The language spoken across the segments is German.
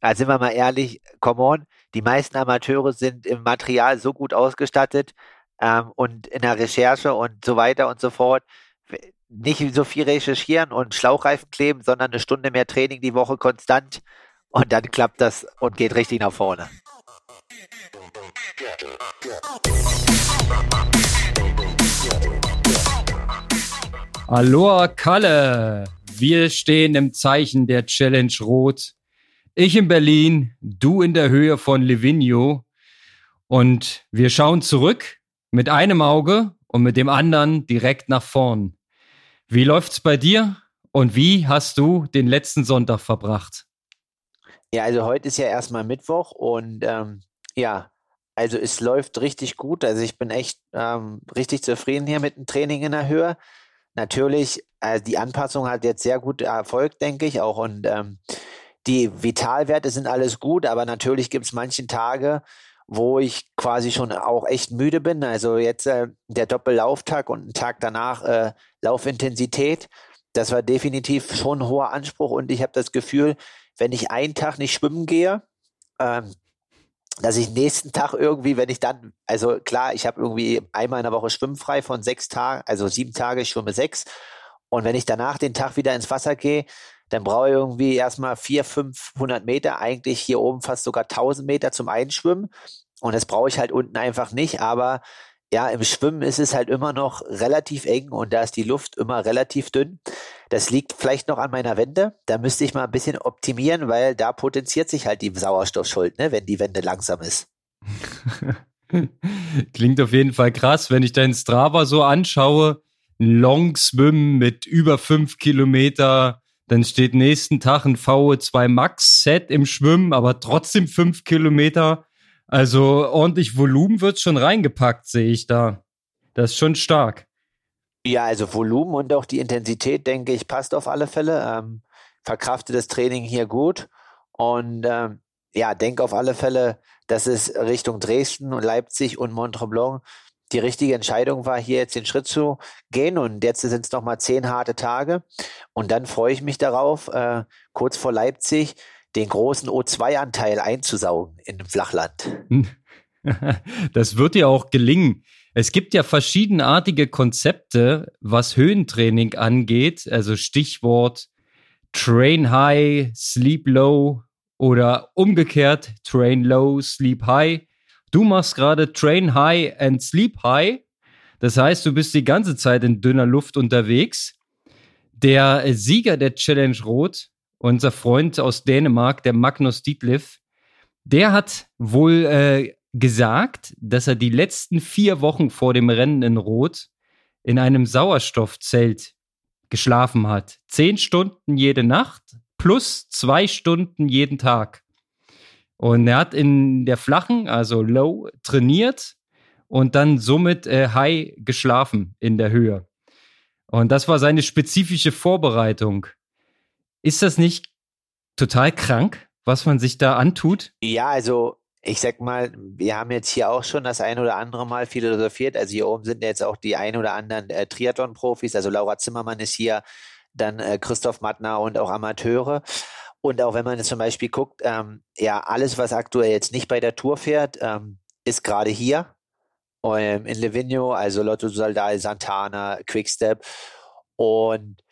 also sind wir mal ehrlich, come on, die meisten Amateure sind im Material so gut ausgestattet ähm, und in der Recherche und so weiter und so fort. Nicht so viel recherchieren und Schlauchreifen kleben, sondern eine Stunde mehr Training die Woche konstant und dann klappt das und geht richtig nach vorne. Aloha Kalle, wir stehen im Zeichen der Challenge Rot. Ich in Berlin, du in der Höhe von Livigno. Und wir schauen zurück mit einem Auge und mit dem anderen direkt nach vorn. Wie läuft's bei dir und wie hast du den letzten Sonntag verbracht? Ja, also heute ist ja erstmal Mittwoch und ähm, ja, also es läuft richtig gut. Also ich bin echt ähm, richtig zufrieden hier mit dem Training in der Höhe. Natürlich, also die Anpassung hat jetzt sehr gut erfolgt, denke ich auch. Und ähm, die Vitalwerte sind alles gut, aber natürlich gibt es manche Tage, wo ich quasi schon auch echt müde bin. Also jetzt äh, der Doppellauftag und ein Tag danach äh, Laufintensität. Das war definitiv schon ein hoher Anspruch und ich habe das Gefühl, wenn ich einen Tag nicht schwimmen gehe, ähm, dass ich nächsten Tag irgendwie, wenn ich dann, also klar, ich habe irgendwie einmal in der Woche schwimmfrei von sechs Tagen, also sieben Tage, ich schwimme sechs. Und wenn ich danach den Tag wieder ins Wasser gehe, dann brauche ich irgendwie erstmal vier, 500 Meter, eigentlich hier oben fast sogar 1000 Meter zum Einschwimmen. Und das brauche ich halt unten einfach nicht. Aber ja, im Schwimmen ist es halt immer noch relativ eng und da ist die Luft immer relativ dünn. Das liegt vielleicht noch an meiner Wende. Da müsste ich mal ein bisschen optimieren, weil da potenziert sich halt die Sauerstoffschuld, ne, wenn die Wende langsam ist. Klingt auf jeden Fall krass, wenn ich deinen Strava so anschaue. Long Swim mit über fünf Kilometer, dann steht nächsten Tag ein VO2 Max Set im Schwimmen, aber trotzdem fünf Kilometer. Also ordentlich Volumen wird schon reingepackt, sehe ich da. Das ist schon stark. Ja, also Volumen und auch die Intensität, denke ich, passt auf alle Fälle. Ähm, verkraftet das Training hier gut und ähm, ja, denke auf alle Fälle, dass es Richtung Dresden und Leipzig und Montreblanc die richtige Entscheidung war, hier jetzt den Schritt zu gehen. Und jetzt sind es nochmal zehn harte Tage. Und dann freue ich mich darauf, äh, kurz vor Leipzig den großen O2-Anteil einzusaugen in dem Flachland. Das wird dir auch gelingen. Es gibt ja verschiedenartige Konzepte, was Höhentraining angeht. Also Stichwort Train High, Sleep Low oder umgekehrt Train Low, Sleep High. Du machst gerade Train High and Sleep High. Das heißt, du bist die ganze Zeit in dünner Luft unterwegs. Der Sieger der Challenge Rot unser Freund aus Dänemark, der Magnus Dietliff, der hat wohl äh, gesagt, dass er die letzten vier Wochen vor dem Rennen in Rot in einem Sauerstoffzelt geschlafen hat. Zehn Stunden jede Nacht plus zwei Stunden jeden Tag. Und er hat in der flachen, also low, trainiert und dann somit äh, high geschlafen in der Höhe. Und das war seine spezifische Vorbereitung. Ist das nicht total krank, was man sich da antut? Ja, also ich sag mal, wir haben jetzt hier auch schon das ein oder andere Mal philosophiert. Also hier oben sind jetzt auch die ein oder anderen äh, Triathlon-Profis. Also Laura Zimmermann ist hier, dann äh, Christoph Mattner und auch Amateure. Und auch wenn man jetzt zum Beispiel guckt, ähm, ja, alles, was aktuell jetzt nicht bei der Tour fährt, ähm, ist gerade hier ähm, in Livigno, also Lotto Soldal, Santana, Quickstep. Und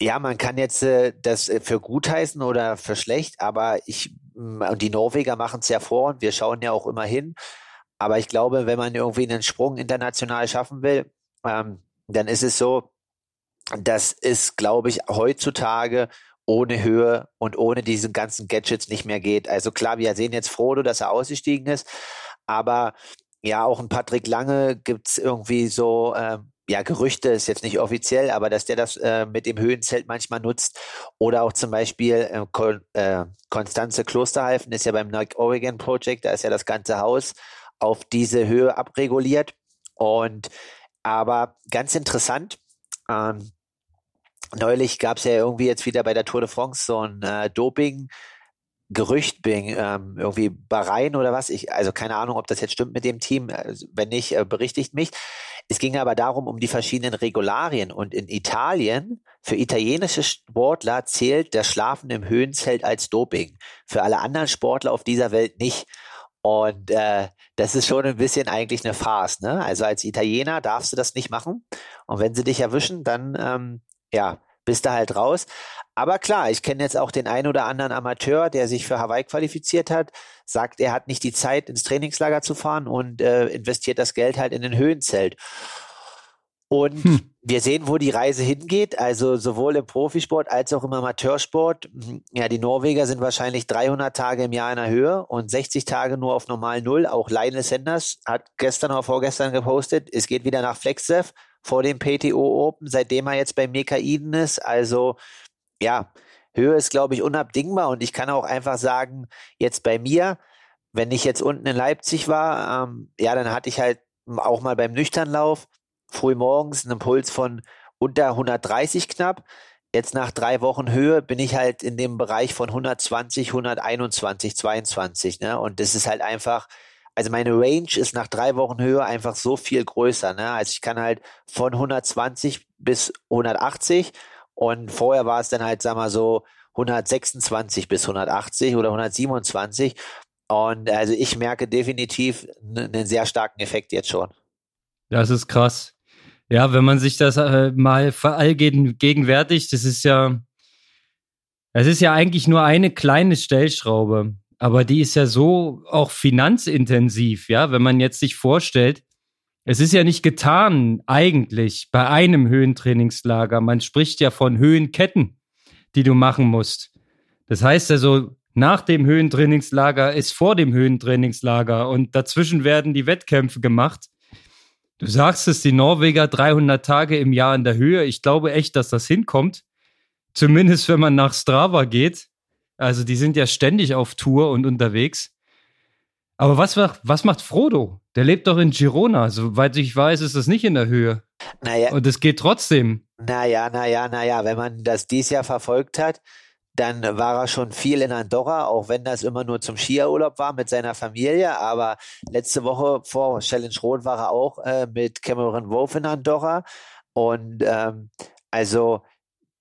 ja, man kann jetzt äh, das äh, für gut heißen oder für schlecht, aber ich, mm, und die Norweger machen es ja vor und wir schauen ja auch immer hin. Aber ich glaube, wenn man irgendwie einen Sprung international schaffen will, ähm, dann ist es so, dass es, glaube ich, heutzutage ohne Höhe und ohne diesen ganzen Gadgets nicht mehr geht. Also klar, wir sehen jetzt Frodo, dass er ausgestiegen ist, aber ja, auch ein Patrick Lange gibt's irgendwie so, ähm, ja, Gerüchte ist jetzt nicht offiziell, aber dass der das äh, mit dem Höhenzelt manchmal nutzt. Oder auch zum Beispiel äh, Kon äh, Konstanze Klosterhalfen ist ja beim Nike Oregon Project, da ist ja das ganze Haus auf diese Höhe abreguliert. Und aber ganz interessant, ähm, neulich gab es ja irgendwie jetzt wieder bei der Tour de France so ein äh, Doping. Gerücht bin, ähm, irgendwie Bahrain oder was. Ich, also keine Ahnung, ob das jetzt stimmt mit dem Team. Also, wenn nicht, äh, berichtigt mich. Es ging aber darum, um die verschiedenen Regularien. Und in Italien, für italienische Sportler zählt das Schlafen im Höhenzelt als Doping. Für alle anderen Sportler auf dieser Welt nicht. Und äh, das ist schon ein bisschen eigentlich eine Farce. Ne? Also als Italiener darfst du das nicht machen. Und wenn sie dich erwischen, dann ähm, ja, bist du halt raus. Aber klar, ich kenne jetzt auch den einen oder anderen Amateur, der sich für Hawaii qualifiziert hat, sagt, er hat nicht die Zeit, ins Trainingslager zu fahren und äh, investiert das Geld halt in den Höhenzelt. Und hm. wir sehen, wo die Reise hingeht, also sowohl im Profisport als auch im Amateursport. Ja, die Norweger sind wahrscheinlich 300 Tage im Jahr in der Höhe und 60 Tage nur auf normal Null. Auch Lionel Sanders hat gestern oder vorgestern gepostet, es geht wieder nach Flexdev vor dem PTO Open, seitdem er jetzt bei Mekaiden ist. Also ja, Höhe ist, glaube ich, unabdingbar und ich kann auch einfach sagen, jetzt bei mir, wenn ich jetzt unten in Leipzig war, ähm, ja, dann hatte ich halt auch mal beim Nüchternlauf früh morgens einen Puls von unter 130 knapp. Jetzt nach drei Wochen Höhe bin ich halt in dem Bereich von 120, 121, 22. Ne? Und das ist halt einfach, also meine Range ist nach drei Wochen Höhe einfach so viel größer. Ne? Also ich kann halt von 120 bis 180 und vorher war es dann halt, sag mal so, 126 bis 180 oder 127. Und also ich merke definitiv einen sehr starken Effekt jetzt schon. Das ist krass. Ja, wenn man sich das äh, mal verallgegenwärtigt, das ist ja, es ist ja eigentlich nur eine kleine Stellschraube aber die ist ja so auch finanzintensiv, ja, wenn man jetzt sich vorstellt, es ist ja nicht getan eigentlich bei einem Höhentrainingslager. Man spricht ja von Höhenketten, die du machen musst. Das heißt also, nach dem Höhentrainingslager ist vor dem Höhentrainingslager und dazwischen werden die Wettkämpfe gemacht. Du sagst es, die Norweger 300 Tage im Jahr in der Höhe. Ich glaube echt, dass das hinkommt. Zumindest wenn man nach Strava geht. Also die sind ja ständig auf Tour und unterwegs. Aber was, was macht Frodo? Der lebt doch in Girona. Soweit ich weiß, ist das nicht in der Höhe. Naja. Und es geht trotzdem. Naja, naja, naja. Wenn man das dies Jahr verfolgt hat, dann war er schon viel in Andorra, auch wenn das immer nur zum Skiurlaub war mit seiner Familie. Aber letzte Woche vor Challenge Rot war er auch äh, mit Cameron Wolf in Andorra. Und ähm, also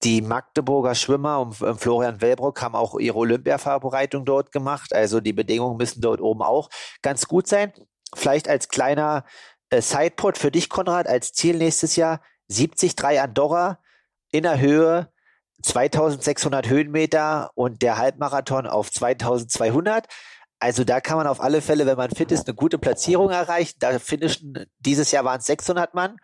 die Magdeburger Schwimmer und Florian Wellbrock haben auch ihre Olympiavorbereitung dort gemacht. Also die Bedingungen müssen dort oben auch ganz gut sein. Vielleicht als kleiner äh, Sidepod für dich, Konrad, als Ziel nächstes Jahr 73 Andorra in der Höhe 2600 Höhenmeter und der Halbmarathon auf 2200. Also da kann man auf alle Fälle, wenn man fit ist, eine gute Platzierung erreichen. Da finishen, dieses Jahr waren es 600 Mann.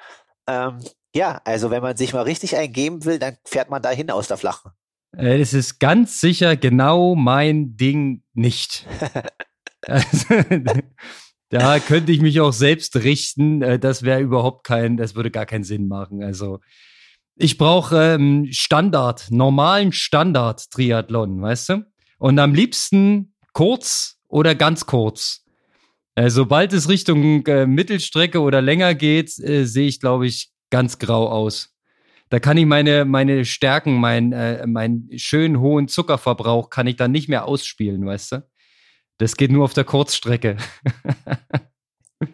Ähm, ja, also wenn man sich mal richtig eingeben will, dann fährt man dahin aus der Flachen. Äh, es ist ganz sicher genau mein Ding nicht. also, da könnte ich mich auch selbst richten. Äh, das wäre überhaupt kein, das würde gar keinen Sinn machen. Also ich brauche ähm, Standard, normalen Standard-Triathlon, weißt du? Und am liebsten kurz oder ganz kurz. Äh, sobald es Richtung äh, Mittelstrecke oder länger geht, äh, sehe ich, glaube ich, ganz grau aus. Da kann ich meine, meine Stärken, mein, äh, meinen schönen hohen Zuckerverbrauch kann ich dann nicht mehr ausspielen, weißt du? Das geht nur auf der Kurzstrecke.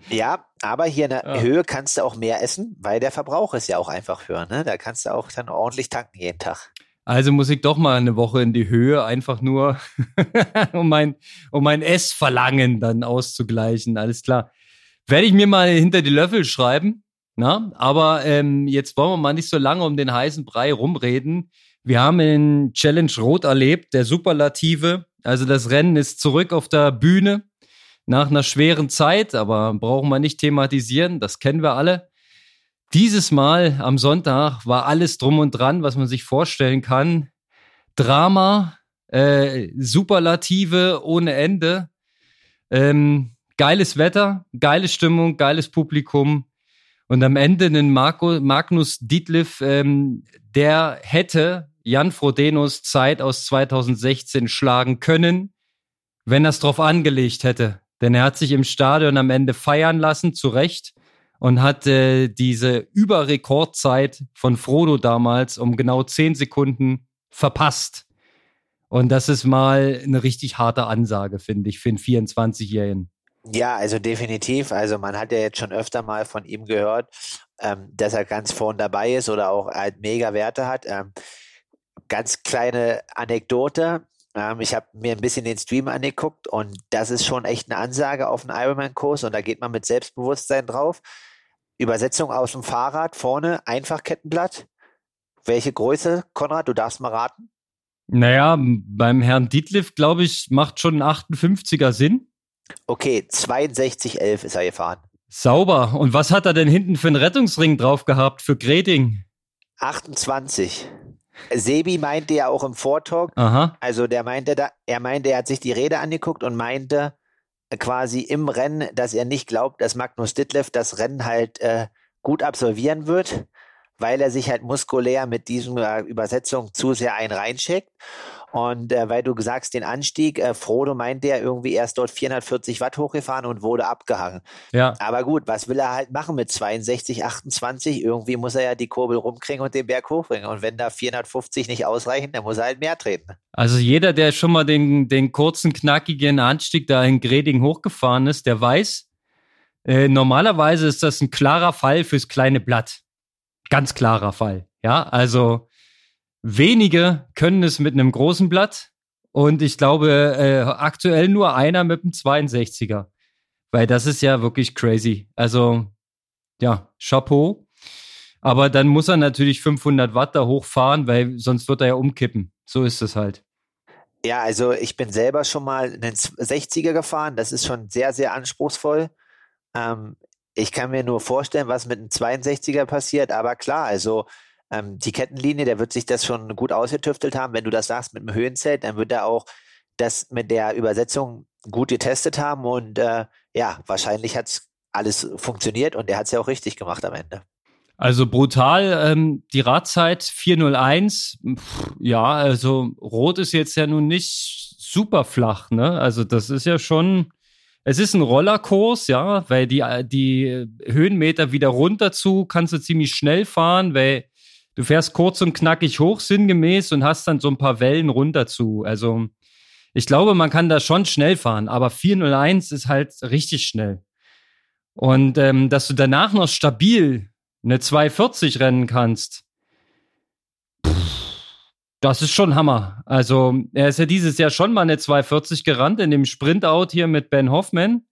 ja, aber hier in der ja. Höhe kannst du auch mehr essen, weil der Verbrauch ist ja auch einfach höher. Ne? Da kannst du auch dann ordentlich tanken jeden Tag. Also muss ich doch mal eine Woche in die Höhe, einfach nur um mein, um mein Essverlangen dann auszugleichen. Alles klar. Werde ich mir mal hinter die Löffel schreiben. Na, aber ähm, jetzt wollen wir mal nicht so lange um den heißen Brei rumreden. Wir haben in Challenge Rot erlebt, der Superlative. Also das Rennen ist zurück auf der Bühne nach einer schweren Zeit, aber brauchen wir nicht thematisieren, das kennen wir alle. Dieses Mal am Sonntag war alles drum und dran, was man sich vorstellen kann. Drama, äh, Superlative ohne Ende. Ähm, geiles Wetter, geile Stimmung, geiles Publikum. Und am Ende einen Marco, Magnus Dietliff, ähm, der hätte Jan Frodenos Zeit aus 2016 schlagen können, wenn er es drauf angelegt hätte. Denn er hat sich im Stadion am Ende feiern lassen, zu Recht, und hat äh, diese Überrekordzeit von Frodo damals um genau zehn Sekunden verpasst. Und das ist mal eine richtig harte Ansage, finde ich, für einen 24-Jährigen. Ja, also definitiv. Also man hat ja jetzt schon öfter mal von ihm gehört, ähm, dass er ganz vorn dabei ist oder auch halt mega Werte hat. Ähm, ganz kleine Anekdote. Ähm, ich habe mir ein bisschen den Stream angeguckt und das ist schon echt eine Ansage auf einen Ironman-Kurs und da geht man mit Selbstbewusstsein drauf. Übersetzung aus dem Fahrrad vorne, Einfachkettenblatt. Welche Größe, Konrad? Du darfst mal raten. Naja, beim Herrn Dietliff, glaube ich, macht schon ein 58er Sinn. Okay, 6211 ist er gefahren. Sauber. Und was hat er denn hinten für einen Rettungsring drauf gehabt für Grading? 28. Sebi meinte ja auch im Vortalk, Aha. also der meinte da, er meinte, er hat sich die Rede angeguckt und meinte quasi im Rennen, dass er nicht glaubt, dass Magnus Ditlev das Rennen halt äh, gut absolvieren wird, weil er sich halt muskulär mit diesem äh, Übersetzung zu sehr ein reinschickt. Und äh, weil du sagst, den Anstieg, äh, Frodo meint der irgendwie erst dort 440 Watt hochgefahren und wurde abgehangen. Ja. Aber gut, was will er halt machen mit 62, 28? Irgendwie muss er ja die Kurbel rumkriegen und den Berg hochbringen. Und wenn da 450 nicht ausreichen, dann muss er halt mehr treten. Also jeder, der schon mal den, den kurzen, knackigen Anstieg da in Greding hochgefahren ist, der weiß, äh, normalerweise ist das ein klarer Fall fürs kleine Blatt. Ganz klarer Fall. Ja, also wenige können es mit einem großen Blatt und ich glaube äh, aktuell nur einer mit einem 62er. Weil das ist ja wirklich crazy. Also ja, Chapeau. Aber dann muss er natürlich 500 Watt da hochfahren, weil sonst wird er ja umkippen. So ist es halt. Ja, also ich bin selber schon mal einen 60er gefahren. Das ist schon sehr, sehr anspruchsvoll. Ähm, ich kann mir nur vorstellen, was mit einem 62er passiert. Aber klar, also ähm, die Kettenlinie, der wird sich das schon gut ausgetüftelt haben. Wenn du das sagst mit dem Höhenzelt, dann wird er auch das mit der Übersetzung gut getestet haben und äh, ja, wahrscheinlich hat es alles funktioniert und er hat es ja auch richtig gemacht am Ende. Also brutal, ähm, die Radzeit 401, pff, ja, also Rot ist jetzt ja nun nicht super flach, ne? Also das ist ja schon, es ist ein Rollerkurs, ja, weil die, die Höhenmeter wieder runter zu kannst du ziemlich schnell fahren, weil du fährst kurz und knackig hoch, sinngemäß, und hast dann so ein paar Wellen runter zu. Also ich glaube, man kann da schon schnell fahren, aber 401 ist halt richtig schnell. Und ähm, dass du danach noch stabil eine 240 rennen kannst, das ist schon Hammer. Also er ist ja dieses Jahr schon mal eine 240 gerannt in dem Sprintout hier mit Ben Hoffman.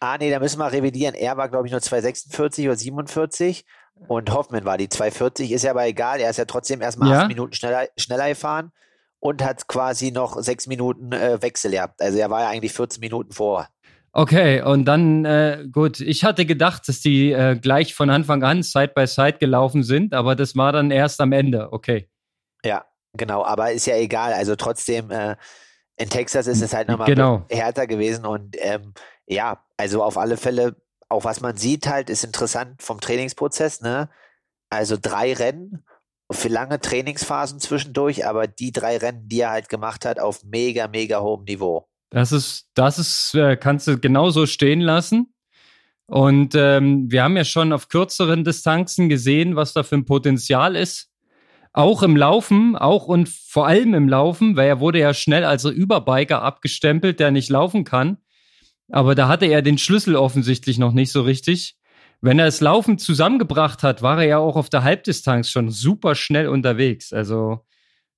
Ah, nee, da müssen wir revidieren. Er war, glaube ich, nur 246 oder 47 und Hoffman war die 240. Ist ja aber egal. Er ist ja trotzdem erstmal Ja. acht Minuten schneller, schneller gefahren und hat quasi noch sechs Minuten äh, Wechsel gehabt. Also er war ja eigentlich 14 Minuten vor. Okay, und dann, äh, gut, ich hatte gedacht, dass die äh, gleich von Anfang an Side by Side gelaufen sind, aber das war dann erst am Ende. Okay. Ja, genau. Aber ist ja egal. Also trotzdem, äh, in Texas ist es halt nochmal Genau. härter gewesen und ähm, ja, also auf alle Fälle, auch was man sieht halt, ist interessant vom Trainingsprozess, ne? Also drei Rennen für lange Trainingsphasen zwischendurch, aber die drei Rennen, die er halt gemacht hat, auf mega, mega hohem Niveau. Das ist, das ist, äh, kannst du genauso stehen lassen. Und ähm, wir haben ja schon auf kürzeren Distanzen gesehen, was da für ein Potenzial ist. Auch im Laufen, auch und vor allem im Laufen, weil er wurde ja schnell als Überbiker abgestempelt, der nicht laufen kann. Aber da hatte er den Schlüssel offensichtlich noch nicht so richtig. Wenn er das Laufen zusammengebracht hat, war er ja auch auf der Halbdistanz schon super schnell unterwegs. Also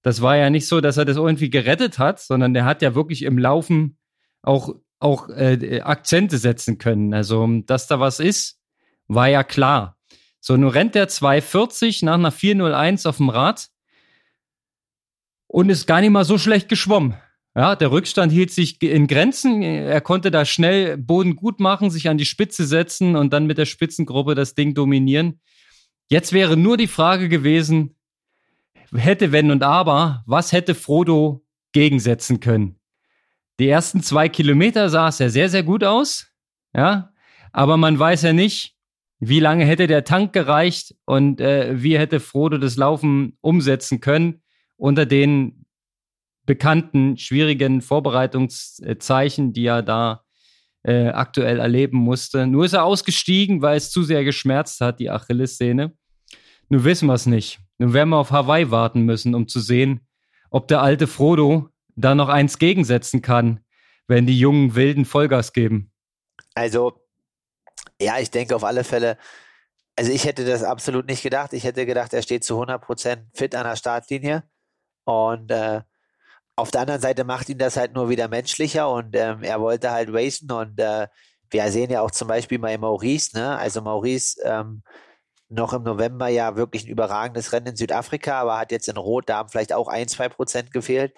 das war ja nicht so, dass er das irgendwie gerettet hat, sondern der hat ja wirklich im Laufen auch, auch äh, Akzente setzen können. Also, dass da was ist, war ja klar. So, nun rennt der 240 nach einer 401 auf dem Rad und ist gar nicht mal so schlecht geschwommen. Ja, der Rückstand hielt sich in Grenzen. Er konnte da schnell Boden gut machen, sich an die Spitze setzen und dann mit der Spitzengruppe das Ding dominieren. Jetzt wäre nur die Frage gewesen, hätte, wenn und aber, was hätte Frodo gegensetzen können? Die ersten zwei Kilometer sah es ja sehr, sehr gut aus. Ja, aber man weiß ja nicht, wie lange hätte der Tank gereicht und äh, wie hätte Frodo das Laufen umsetzen können unter den bekannten schwierigen Vorbereitungszeichen, die er da äh, aktuell erleben musste. Nur ist er ausgestiegen, weil es zu sehr geschmerzt hat, die Achillessehne. Nun wissen wir es nicht. Nun werden wir auf Hawaii warten müssen, um zu sehen, ob der alte Frodo da noch eins gegensetzen kann, wenn die jungen Wilden Vollgas geben. Also, ja, ich denke auf alle Fälle, also ich hätte das absolut nicht gedacht. Ich hätte gedacht, er steht zu 100% fit an der Startlinie. Und äh, auf der anderen Seite macht ihn das halt nur wieder menschlicher und ähm, er wollte halt racen und äh, wir sehen ja auch zum Beispiel bei Maurice, ne? Also Maurice ähm, noch im November ja wirklich ein überragendes Rennen in Südafrika, aber hat jetzt in Rot, da haben vielleicht auch ein, zwei Prozent gefehlt.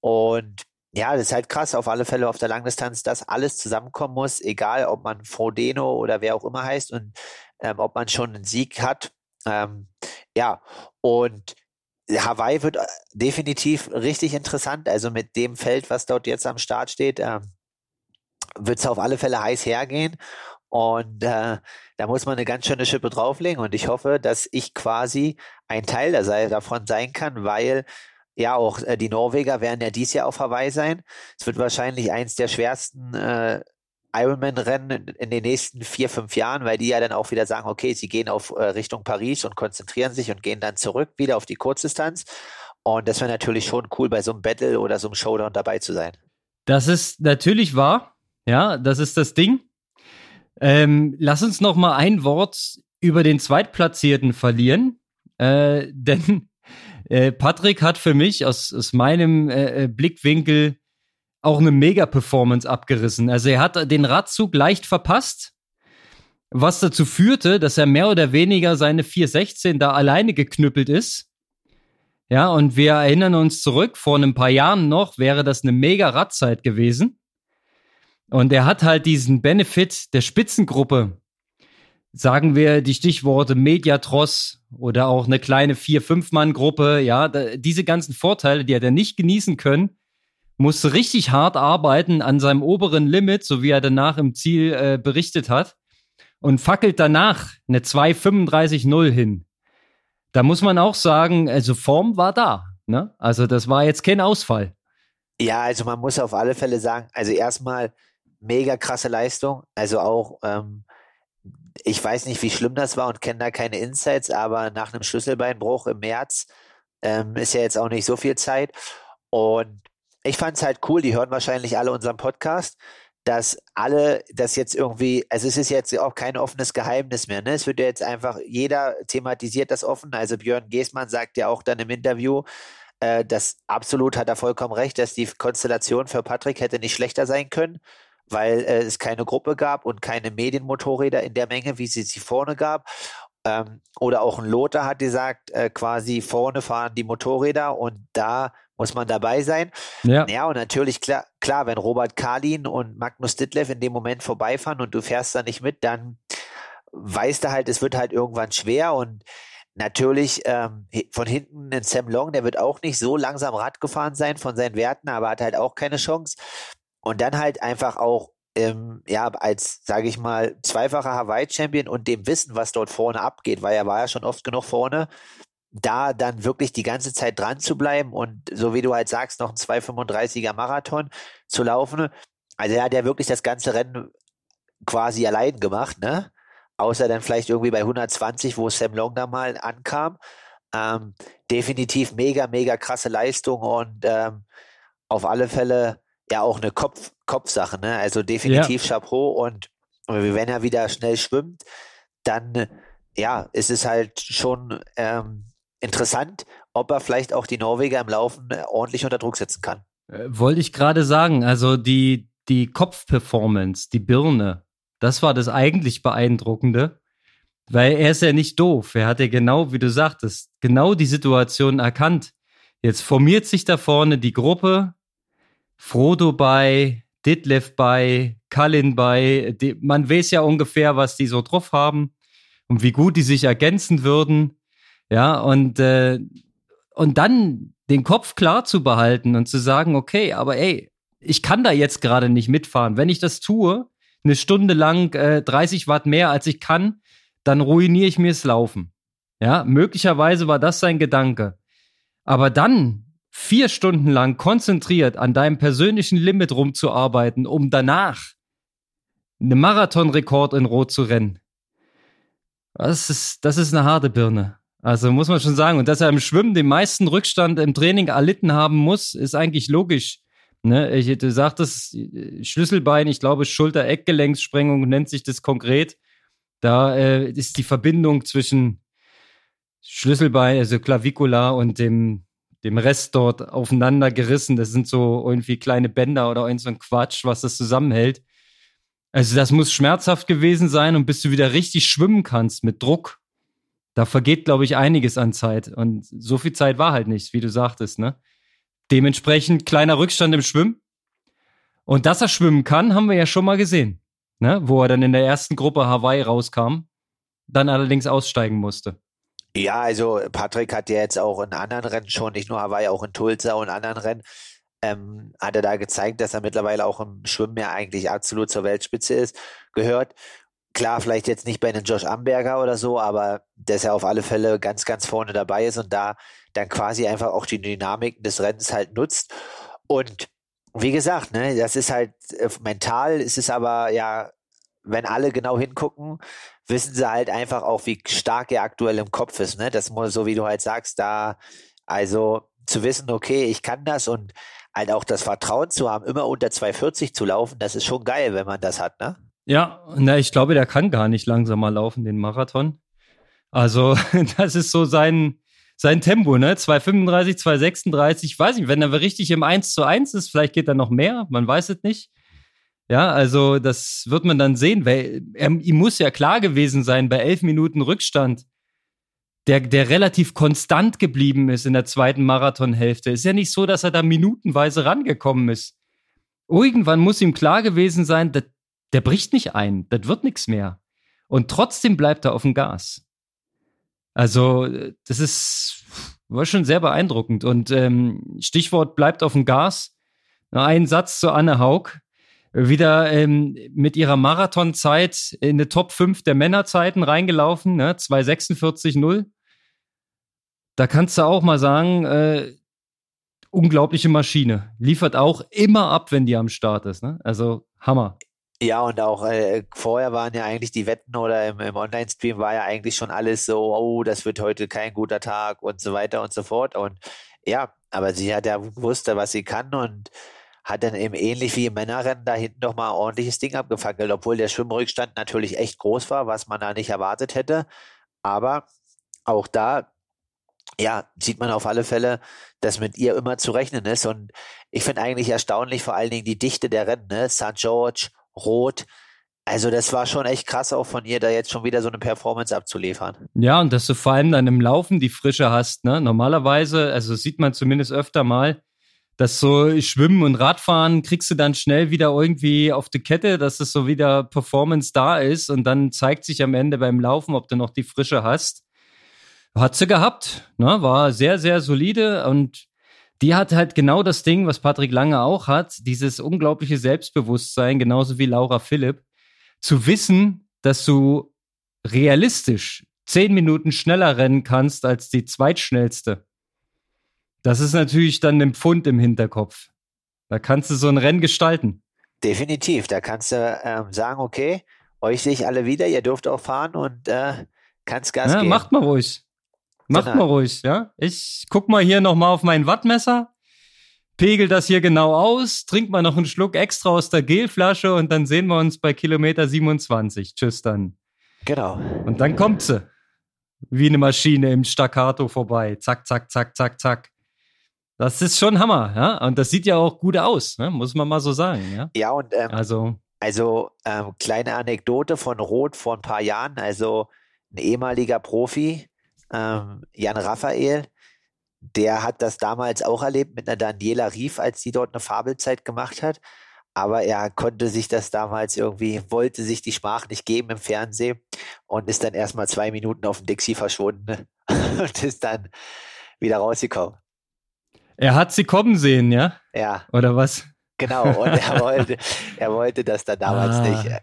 Und ja, das ist halt krass, auf alle Fälle auf der Langdistanz, dass alles zusammenkommen muss, egal ob man Frodeno oder wer auch immer heißt und ähm, ob man schon einen Sieg hat. Ähm, ja, und Hawaii wird äh, definitiv richtig interessant. Also mit dem Feld, was dort jetzt am Start steht, äh, wird es auf alle Fälle heiß hergehen. Und äh, da muss man eine ganz schöne Schippe drauflegen. Und ich hoffe, dass ich quasi ein Teil davon sein kann, weil ja auch äh, die Norweger werden ja dieses Jahr auf Hawaii sein. Es wird wahrscheinlich eins der schwersten äh, Ironman-Rennen in den nächsten vier, fünf Jahren, weil die ja dann auch wieder sagen, okay, sie gehen auf äh, Richtung Paris und konzentrieren sich und gehen dann zurück wieder auf die Kurzdistanz. Und das wäre natürlich schon cool, bei so einem Battle oder so einem Showdown dabei zu sein. Das ist natürlich wahr. Ja, das ist das Ding. Ähm, lass uns noch mal ein Wort über den Zweitplatzierten verlieren. Äh, denn äh, Patrick hat für mich aus, aus meinem äh, äh Blickwinkel auch eine Mega-Performance abgerissen. Also er hat den Radzug leicht verpasst, was dazu führte, dass er mehr oder weniger seine 416 da alleine geknüppelt ist. Ja, und wir erinnern uns zurück, vor ein paar Jahren noch wäre das eine mega Radzeit gewesen. Und er hat halt diesen Benefit der Spitzengruppe. Sagen wir die Stichworte Mediatross oder auch eine kleine Vier-Fünf-Mann-Gruppe, ja, da, diese ganzen Vorteile, die hat er nicht genießen können, musste richtig hart arbeiten an seinem oberen Limit, so wie er danach im Ziel äh, berichtet hat, und fackelt danach eine 2,35-0 hin. Da muss man auch sagen, also Form war da. Ne? Also das war jetzt kein Ausfall. Ja, also man muss auf alle Fälle sagen, also erstmal mega krasse Leistung. Also auch, ähm, ich weiß nicht, wie schlimm das war und kenne da keine Insights, aber nach einem Schlüsselbeinbruch im März ähm, ist ja jetzt auch nicht so viel Zeit. Und ich fand es halt cool, die hören wahrscheinlich alle unseren Podcast, dass alle das jetzt irgendwie, also es ist jetzt auch kein offenes Geheimnis mehr, ne? Es wird ja jetzt einfach, jeder thematisiert das offen. Also Björn Geßmann sagt ja auch dann im Interview, äh, dass absolut hat er vollkommen recht, dass die Konstellation für Patrick hätte nicht schlechter sein können, weil äh, es keine Gruppe gab und keine Medienmotorräder in der Menge, wie sie sie vorne gab. Ähm, oder auch ein Lothar hat gesagt, äh, quasi vorne fahren die Motorräder und da muss man dabei sein. Ja, ja und natürlich klar, klar, wenn Robert Kalin und Magnus Ditlev in dem Moment vorbeifahren und du fährst da nicht mit, dann weißt du halt, es wird halt irgendwann schwer und natürlich ähm, von hinten ein Sam Long, der wird auch nicht so langsam Rad gefahren sein von seinen Werten, aber hat halt auch keine Chance. Und dann halt einfach auch ähm, ja, als, sage ich mal, zweifacher Hawaii-Champion und dem Wissen, was dort vorne abgeht, weil er war ja schon oft genug vorne, da dann wirklich die ganze Zeit dran zu bleiben und so wie du halt sagst, noch ein 2,35er Marathon zu laufen. Also er hat ja wirklich das ganze Rennen quasi allein gemacht, ne? Außer dann vielleicht irgendwie bei 120, wo Sam Long da mal ankam. Ähm, definitiv mega, mega krasse Leistung und ähm, auf alle Fälle ja auch eine Kopf, Kopfsache, ne? Also definitiv ja. Chapeau und wenn er wieder schnell schwimmt, dann ja, ist es halt schon ähm, interessant, ob er vielleicht auch die Norweger im Laufen äh, ordentlich unter Druck setzen kann. Äh, wollte ich gerade sagen, also die, die Kopfperformance, die Birne, das war das eigentlich Beeindruckende, weil er ist ja nicht doof. Er hat ja genau, wie du sagtest, genau die Situation erkannt. Jetzt formiert sich da vorne die Gruppe, Frodo bei, Ditlev bei, Kalin bei. Die, man weiß ja ungefähr, was die so drauf haben und wie gut die sich ergänzen würden. Ja, und, äh, und dann den Kopf klar zu behalten und zu sagen, okay, aber ey, ich kann da jetzt gerade nicht mitfahren. Wenn ich das tue, eine Stunde lang äh, 30 Watt mehr als ich kann, dann ruiniere ich mir das Laufen. Ja, möglicherweise war das sein Gedanke. Aber dann vier Stunden lang konzentriert an deinem persönlichen Limit rumzuarbeiten, um danach einen Marathonrekord in Rot zu rennen. Das ist, das ist eine harte Birne. Also muss man schon sagen. Und dass er im Schwimmen den meisten Rückstand im Training erlitten haben muss, ist eigentlich logisch. Ne? Ich, du sagtest Schlüsselbein, ich glaube Schulter-Eckgelenkssprengung nennt sich das konkret. Da äh, ist die Verbindung zwischen Schlüsselbein, also Clavicula und dem, dem Rest dort aufeinander gerissen. Das sind so irgendwie kleine Bänder oder irgend so ein Quatsch, was das zusammenhält. Also das muss schmerzhaft gewesen sein und bis du wieder richtig schwimmen kannst mit Druck, da vergeht, glaube ich, einiges an Zeit. Und so viel Zeit war halt nicht, wie du sagtest, ne? Dementsprechend kleiner Rückstand im Schwimmen. Und dass er schwimmen kann, haben wir ja schon mal gesehen, ne? Wo er dann in der ersten Gruppe Hawaii rauskam, dann allerdings aussteigen musste. Ja, also Patrick hat ja jetzt auch in anderen Rennen schon, nicht nur Hawaii, auch in Tulsa und anderen Rennen, ähm, hat er da gezeigt, dass er mittlerweile auch im Schwimmen ja eigentlich absolut zur Weltspitze ist, gehört. Klar, vielleicht jetzt nicht bei einem Josh Amberger oder so, aber dass er auf alle Fälle ganz, ganz vorne dabei ist und da dann quasi einfach auch die Dynamiken des Rennens halt nutzt. Und wie gesagt, ne, das ist halt äh, mental, ist es aber ja, wenn alle genau hingucken, wissen sie halt einfach auch, wie stark er aktuell im Kopf ist. Ne? Das muss, so wie du halt sagst, da, also zu wissen, okay, ich kann das und halt auch das Vertrauen zu haben, immer unter 240 zu laufen, das ist schon geil, wenn man das hat, ne? Ja, na, ich glaube, der kann gar nicht langsamer laufen, den Marathon. Also, das ist so sein, sein Tempo, ne? 235, 236, ich weiß nicht, wenn er richtig im 1 zu 1 ist, vielleicht geht er noch mehr, man weiß es nicht. Ja, also das wird man dann sehen, weil er, ihm muss ja klar gewesen sein, bei elf Minuten Rückstand, der, der relativ konstant geblieben ist in der zweiten Marathonhälfte. Ist ja nicht so, dass er da minutenweise rangekommen ist. Irgendwann muss ihm klar gewesen sein, der, der bricht nicht ein, das wird nichts mehr. Und trotzdem bleibt er auf dem Gas. Also, das ist war schon sehr beeindruckend. Und ähm, Stichwort bleibt auf dem Gas. Ein Satz zu Anne Haug. Wieder ähm, mit ihrer Marathonzeit in die Top 5 der Männerzeiten reingelaufen, ne? 2,46,0. Da kannst du auch mal sagen, äh, unglaubliche Maschine. Liefert auch immer ab, wenn die am Start ist. Ne? Also Hammer. Ja, und auch äh, vorher waren ja eigentlich die Wetten oder im, im Online-Stream war ja eigentlich schon alles so, oh, das wird heute kein guter Tag und so weiter und so fort. Und ja, aber sie hat ja gewusst, was sie kann und hat dann eben ähnlich wie im Männerrennen da hinten nochmal ein ordentliches Ding abgefackelt, obwohl der Schwimmrückstand natürlich echt groß war, was man da nicht erwartet hätte. Aber auch da, ja, sieht man auf alle Fälle, dass mit ihr immer zu rechnen ist. Und ich finde eigentlich erstaunlich vor allen Dingen die Dichte der Rennen, ne? St. George, rot. Also das war schon echt krass auch von ihr, da jetzt schon wieder so eine Performance abzuliefern. Ja, und dass du vor allem dann im Laufen die Frische hast. Ne? Normalerweise, also sieht man zumindest öfter mal, dass so Schwimmen und Radfahren kriegst du dann schnell wieder irgendwie auf die Kette, dass es so wieder Performance da ist und dann zeigt sich am Ende beim Laufen, ob du noch die Frische hast. Hat sie gehabt, ne? war sehr, sehr solide und die hat halt genau das Ding, was Patrick Lange auch hat, dieses unglaubliche Selbstbewusstsein, genauso wie Laura Philipp, zu wissen, dass du realistisch zehn Minuten schneller rennen kannst als die zweitschnellste. Das ist natürlich dann ein Pfund im Hinterkopf. Da kannst du so ein Rennen gestalten. Definitiv. Da kannst du ähm, sagen, okay, euch sehe ich alle wieder, ihr dürft auch fahren und äh, kannst Gas ja, geben. Macht mal ruhig. Macht genau. mal ruhig, ja. Ich guck mal hier nochmal auf mein Wattmesser, pegel das hier genau aus, trink mal noch einen Schluck extra aus der Gelflasche und dann sehen wir uns bei Kilometer 27. Tschüss dann. Genau. Und dann kommt sie. Wie eine Maschine im Staccato vorbei. Zack, zack, zack, zack, zack. Das ist schon Hammer, ja. Und das sieht ja auch gut aus, ne? muss man mal so sagen, ja. Ja, und ähm, also, also ähm, kleine Anekdote von Roth vor ein paar Jahren, also ein ehemaliger Profi, ähm, Jan Raphael, der hat das damals auch erlebt mit einer Daniela Rief, als sie dort eine Fabelzeit gemacht hat. Aber er konnte sich das damals irgendwie, wollte sich die Schmach nicht geben im Fernsehen und ist dann erstmal zwei Minuten auf dem Dixie verschwunden und ist dann wieder rausgekommen. Er hat sie kommen sehen, ja? Ja. Oder was? Genau, und er wollte, er wollte das dann damals ah. nicht.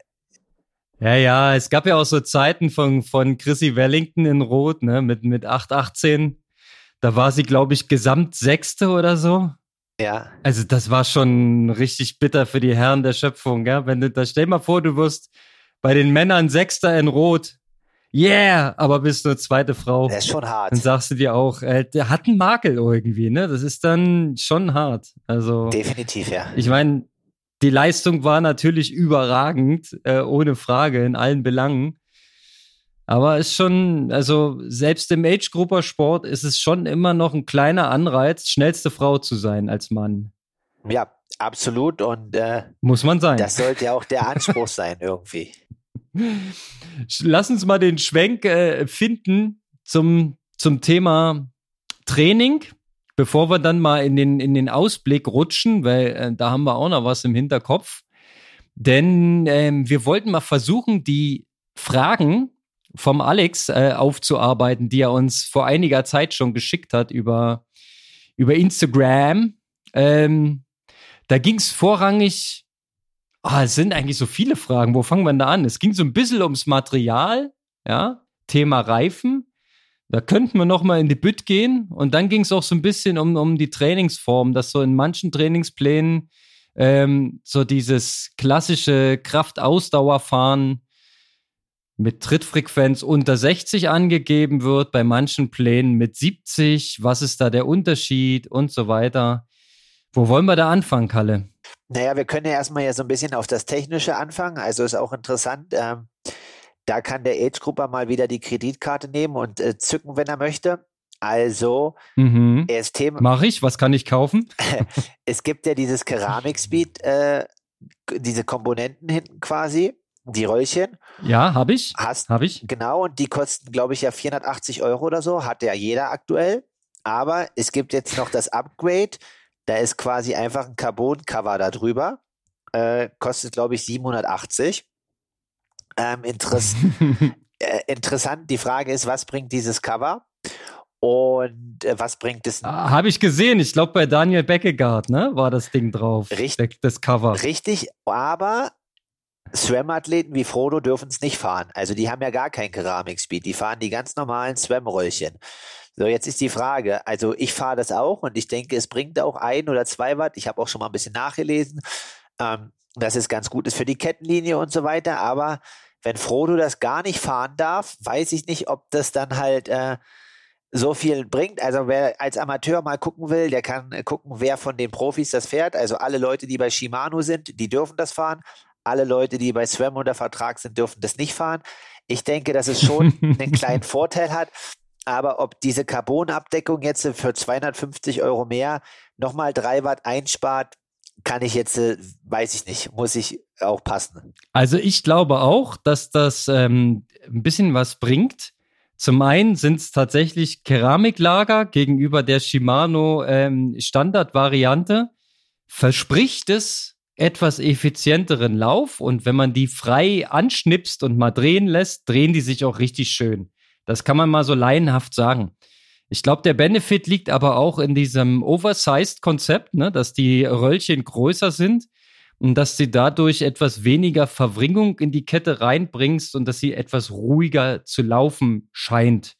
Ja, ja, es gab ja auch so Zeiten von, von Chrissy Wellington in Rot, ne, mit, mit 8,18. Da war sie, glaube ich, Gesamtsechste oder so. Ja. Also, das war schon richtig bitter für die Herren der Schöpfung, ja. Wenn du, da stell mal vor, du wirst bei den Männern Sechster in Rot. Yeah, aber bist nur zweite Frau. Das ist schon hart. Dann sagst du dir auch, äh, der hat einen Makel irgendwie, ne? Das ist dann schon hart. Also Definitiv, ja. Ich meine, die Leistung war natürlich überragend, äh, ohne Frage, in allen Belangen. Aber ist schon, also selbst im Age-Grupper-Sport ist es schon immer noch ein kleiner Anreiz, schnellste Frau zu sein als Mann. Ja, absolut. Und äh, muss man sein. Das sollte ja auch der Anspruch sein, irgendwie. Lass uns mal den Schwenk äh, finden zum, zum Thema Training, bevor wir dann mal in den, in den Ausblick rutschen, weil äh, da haben wir auch noch was im Hinterkopf. Denn ähm, wir wollten mal versuchen, die Fragen vom Alex äh, aufzuarbeiten, die er uns vor einiger Zeit schon geschickt hat über, über Instagram. Ähm, da ging es vorrangig Ah, es sind eigentlich so viele Fragen. Wo fangen wir da an? Es ging so ein bisschen ums Material, ja, Thema Reifen. Da könnten wir noch mal in die Bütt gehen. Und dann ging es auch so ein bisschen um, um die Trainingsform, dass so in manchen Trainingsplänen ähm, so dieses klassische Kraftausdauerfahren mit Trittfrequenz unter 60 angegeben wird, bei manchen Plänen mit 70. Was ist da der Unterschied und so weiter? Wo wollen wir da anfangen, Kalle? Naja, wir können ja erstmal ja so ein bisschen auf das Technische anfangen. Also ist auch interessant. Ähm, da kann der Age-Grupper mal wieder die Kreditkarte nehmen und äh, zücken, wenn er möchte. Also, mhm. Thema. Mach ich, was kann ich kaufen? es gibt ja dieses Keramik-Speed, äh, diese Komponenten hinten quasi, die Röllchen. Ja, habe ich. Hast, hab ich. Genau, und die kosten, glaube ich, ja 480 Euro oder so, hat ja jeder aktuell. Aber es gibt jetzt noch das Upgrade, da ist quasi einfach ein Carbon-Cover da drüber. Äh, kostet, glaube ich, 780. Ähm, interess äh, interessant. Die Frage ist, was bringt dieses Cover? Und äh, was bringt es? Ah, Habe ich gesehen. Ich glaube, bei Daniel Beckegaard, ne, war das Ding drauf. Richtig. Das Cover. Richtig. Aber Swam-Athleten wie Frodo dürfen es nicht fahren. Also die haben ja gar kein Keramik-Speed. Die fahren die ganz normalen Swam-Röllchen. So, jetzt ist die Frage, also ich fahre das auch und ich denke, es bringt auch ein oder zwei Watt. Ich habe auch schon mal ein bisschen nachgelesen, ähm, dass es ganz gut ist für die Kettenlinie und so weiter. Aber wenn Frodo das gar nicht fahren darf, weiß ich nicht, ob das dann halt äh, so viel bringt. Also wer als Amateur mal gucken will, der kann äh, gucken, wer von den Profis das fährt. Also alle Leute, die bei Shimano sind, die dürfen das fahren. Alle Leute, die bei SWAM unter Vertrag sind, dürfen das nicht fahren. Ich denke, dass es schon einen kleinen Vorteil hat. Aber ob diese Carbonabdeckung jetzt für 250 Euro mehr nochmal drei Watt einspart, kann ich jetzt, äh, weiß ich nicht, muss ich auch passen. Also ich glaube auch, dass das ähm, ein bisschen was bringt. Zum einen sind es tatsächlich Keramiklager gegenüber der Shimano ähm, Standardvariante. Verspricht es etwas effizienteren Lauf und wenn man die frei anschnipst und mal drehen lässt, drehen die sich auch richtig schön. Das kann man mal so laienhaft sagen. Ich glaube, der Benefit liegt aber auch in diesem Oversized-Konzept, ne, dass die Röllchen größer sind und dass sie dadurch etwas weniger Verwringung in die Kette reinbringst und dass sie etwas ruhiger zu laufen scheint.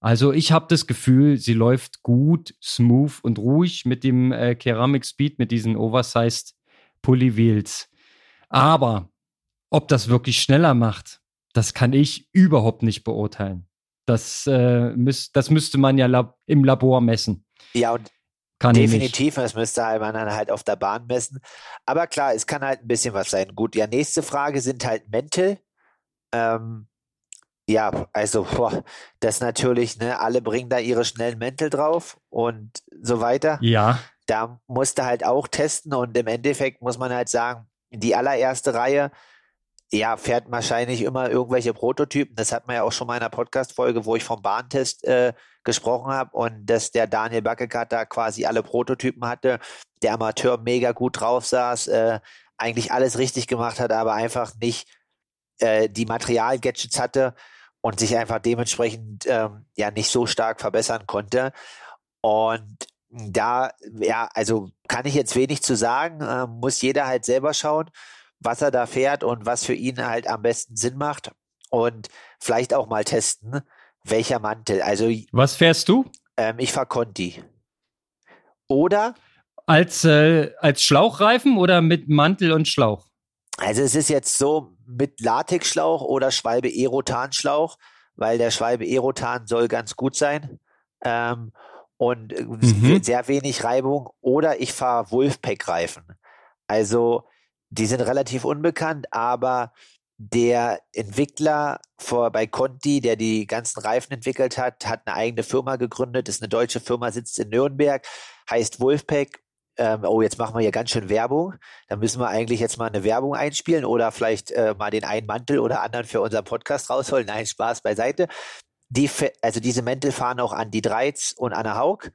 Also ich habe das Gefühl, sie läuft gut, smooth und ruhig mit dem äh, Ceramic Speed, mit diesen Oversized Pulley Wheels. Aber ob das wirklich schneller macht, das kann ich überhaupt nicht beurteilen. Das, äh, müß, das müsste man ja lab im Labor messen. Ja, und kann definitiv, das müsste man dann halt auf der Bahn messen. Aber klar, es kann halt ein bisschen was sein. Gut, ja, nächste Frage sind halt Mäntel. Ähm, ja, also boah, das natürlich, ne, alle bringen da ihre schnellen Mäntel drauf und so weiter. Ja. Da musste halt auch testen und im Endeffekt muss man halt sagen, die allererste Reihe ja, fährt wahrscheinlich immer irgendwelche Prototypen. Das hat man ja auch schon mal in einer Podcast-Folge, wo ich vom Bahntest äh, gesprochen habe und dass der Daniel Backekat da quasi alle Prototypen hatte, der Amateur mega gut drauf saß, äh, eigentlich alles richtig gemacht hat, aber einfach nicht äh, die Material-Gadgets hatte und sich einfach dementsprechend ähm, ja nicht so stark verbessern konnte. Und da, ja, also kann ich jetzt wenig zu sagen, äh, muss jeder halt selber schauen was er da fährt und was für ihn halt am besten Sinn macht und vielleicht auch mal testen, welcher Mantel. Also was fährst du? Ähm, ich fahre Conti. Oder als äh, als Schlauchreifen oder mit Mantel und Schlauch? Also es ist jetzt so mit Latexschlauch oder Schwalbe Aerotanschlauch, weil der Schwalbe Erotan soll ganz gut sein. Ähm, und äh, mhm. sehr wenig Reibung. Oder ich fahre Wolfpack-Reifen. Also die sind relativ unbekannt, aber der Entwickler vor, bei Conti, der die ganzen Reifen entwickelt hat, hat eine eigene Firma gegründet, ist eine deutsche Firma, sitzt in Nürnberg, heißt Wolfpack. Ähm, oh, jetzt machen wir hier ganz schön Werbung. Da müssen wir eigentlich jetzt mal eine Werbung einspielen oder vielleicht äh, mal den einen Mantel oder anderen für unseren Podcast rausholen. Nein, Spaß beiseite. Die, also diese Mäntel fahren auch an die Dreiz und Anna Haug.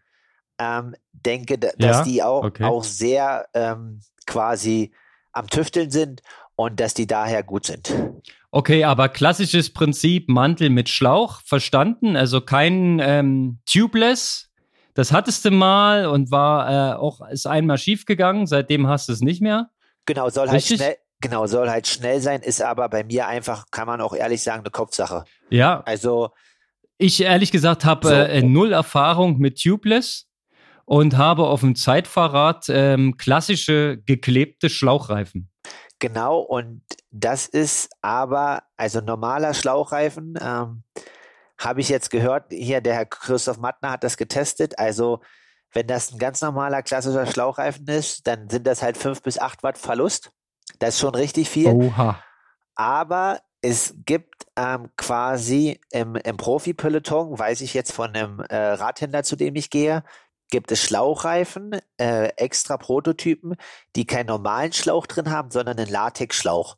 Ähm, denke, dass ja? die auch, okay. auch sehr ähm, quasi am Tüfteln sind und dass die daher gut sind. Okay, aber klassisches Prinzip Mantel mit Schlauch, verstanden? Also kein ähm, Tubeless. Das hattest du mal und war äh, auch ist einmal schief gegangen. Seitdem hast du es nicht mehr. Genau, soll halt Richtig? halt schnell. Genau, soll halt schnell sein, ist aber bei mir einfach, kann man auch ehrlich sagen, eine Kopfsache. Ja. Also. Ich ehrlich gesagt habe so. äh, null Erfahrung mit Tubeless und habe auf dem Zeitfahrrad ähm, klassische geklebte Schlauchreifen. Genau, und das ist aber, also normaler Schlauchreifen, ähm, habe ich jetzt gehört, hier der Herr Christoph Mattner hat das getestet. Also, wenn das ein ganz normaler klassischer Schlauchreifen ist, dann sind das halt 5 bis 8 Watt Verlust. Das ist schon richtig viel. Oha. Aber es gibt ähm, quasi im, im Profi-Peloton, weiß ich jetzt von einem äh, Radhändler, zu dem ich gehe, gibt es Schlauchreifen, äh, extra Prototypen, die keinen normalen Schlauch drin haben, sondern einen Latexschlauch.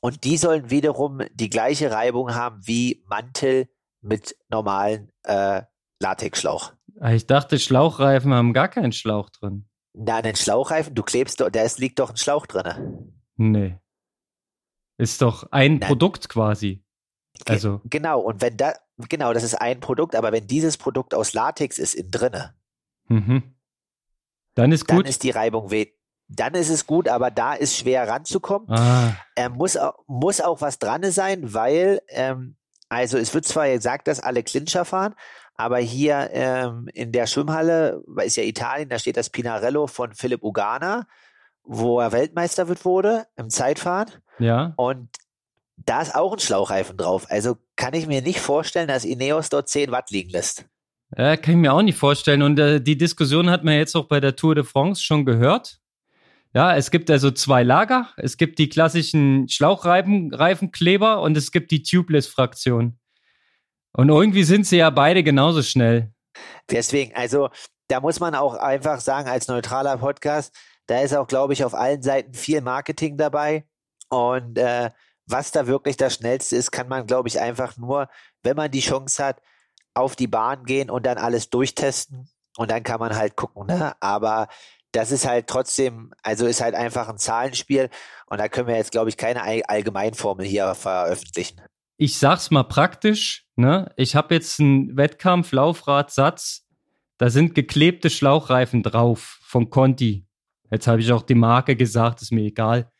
Und die sollen wiederum die gleiche Reibung haben wie Mantel mit normalen äh, Latexschlauch. Ah, ich dachte, Schlauchreifen haben gar keinen Schlauch drin. Nein, einen Schlauchreifen, du klebst, da liegt doch ein Schlauch drin. Nee. Ist doch ein Nein. Produkt quasi. Also. Genau, und wenn da, genau, das ist ein Produkt, aber wenn dieses Produkt aus Latex ist in drinne, Mhm. Dann ist gut. Dann ist die Reibung weh. Dann ist es gut, aber da ist schwer ranzukommen. Ah. Er muss, auch, muss auch was dran sein, weil, ähm, also es wird zwar gesagt, dass alle Clincher fahren, aber hier ähm, in der Schwimmhalle, ist ja Italien, da steht das Pinarello von Philipp Ugana, wo er Weltmeister wird wurde im Zeitfahren. Ja. Und da ist auch ein Schlauchreifen drauf. Also kann ich mir nicht vorstellen, dass Ineos dort 10 Watt liegen lässt. Ja, kann ich mir auch nicht vorstellen. Und äh, die Diskussion hat man jetzt auch bei der Tour de France schon gehört. Ja, es gibt also zwei Lager. Es gibt die klassischen Schlauchreifenkleber und es gibt die Tubeless-Fraktion. Und irgendwie sind sie ja beide genauso schnell. Deswegen, also da muss man auch einfach sagen, als neutraler Podcast, da ist auch, glaube ich, auf allen Seiten viel Marketing dabei. Und äh, was da wirklich das Schnellste ist, kann man, glaube ich, einfach nur, wenn man die Chance hat, auf die Bahn gehen und dann alles durchtesten und dann kann man halt gucken, ne? Aber das ist halt trotzdem, also ist halt einfach ein Zahlenspiel und da können wir jetzt, glaube ich, keine Allgemeinformel hier veröffentlichen. Ich sag's mal praktisch, ne? Ich habe jetzt einen Wettkampf, Laufrad, Satz, da sind geklebte Schlauchreifen drauf von Conti. Jetzt habe ich auch die Marke gesagt, ist mir egal.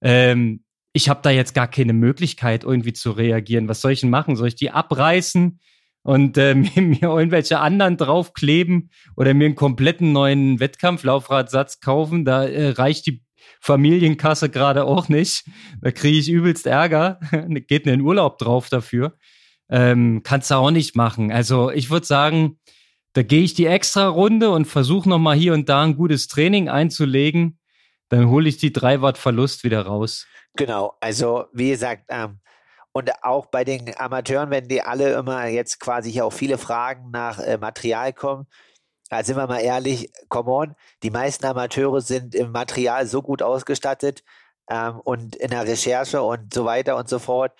Ähm, ich habe da jetzt gar keine Möglichkeit, irgendwie zu reagieren. Was soll ich denn machen? Soll ich die abreißen? Und äh, mir, mir irgendwelche anderen draufkleben oder mir einen kompletten neuen Wettkampflaufradsatz kaufen. Da äh, reicht die Familienkasse gerade auch nicht. Da kriege ich übelst Ärger. Geht in den Urlaub drauf dafür. Ähm, kannst du auch nicht machen. Also ich würde sagen, da gehe ich die extra Runde und versuche nochmal hier und da ein gutes Training einzulegen. Dann hole ich die drei Watt Verlust wieder raus. Genau, also wie gesagt, ähm, und auch bei den Amateuren, wenn die alle immer jetzt quasi hier auch viele Fragen nach äh, Material kommen, da sind wir mal ehrlich, come on, die meisten Amateure sind im Material so gut ausgestattet ähm, und in der Recherche und so weiter und so fort.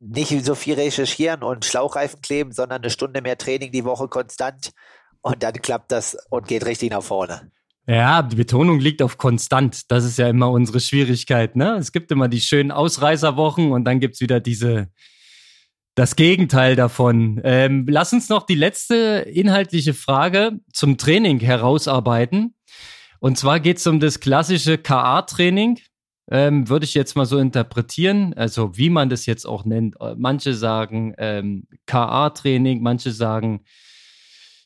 Nicht so viel recherchieren und Schlauchreifen kleben, sondern eine Stunde mehr Training die Woche konstant und dann klappt das und geht richtig nach vorne. Ja, die Betonung liegt auf konstant. Das ist ja immer unsere Schwierigkeit. Ne? Es gibt immer die schönen Ausreißerwochen und dann gibt's wieder diese, das Gegenteil davon. Ähm, lass uns noch die letzte inhaltliche Frage zum Training herausarbeiten. Und zwar geht's um das klassische KA-Training. Ähm, würde ich jetzt mal so interpretieren, also wie man das jetzt auch nennt. Manche sagen ähm, KA-Training, manche sagen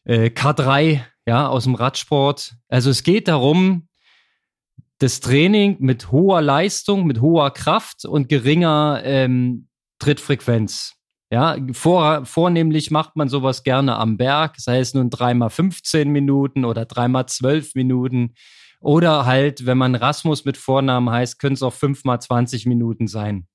äh, K3 ja, aus dem Radsport. Also es geht darum, das Training mit hoher Leistung, mit hoher Kraft und geringer ähm, Trittfrequenz Ja, vor, vornehmlich macht man sowas gerne am Berg, sei es nun dreimal 15 Minuten oder dreimal 12 Minuten. Oder halt, wenn man Rasmus mit Vornamen heißt, können es auch fünfmal 20 Minuten sein.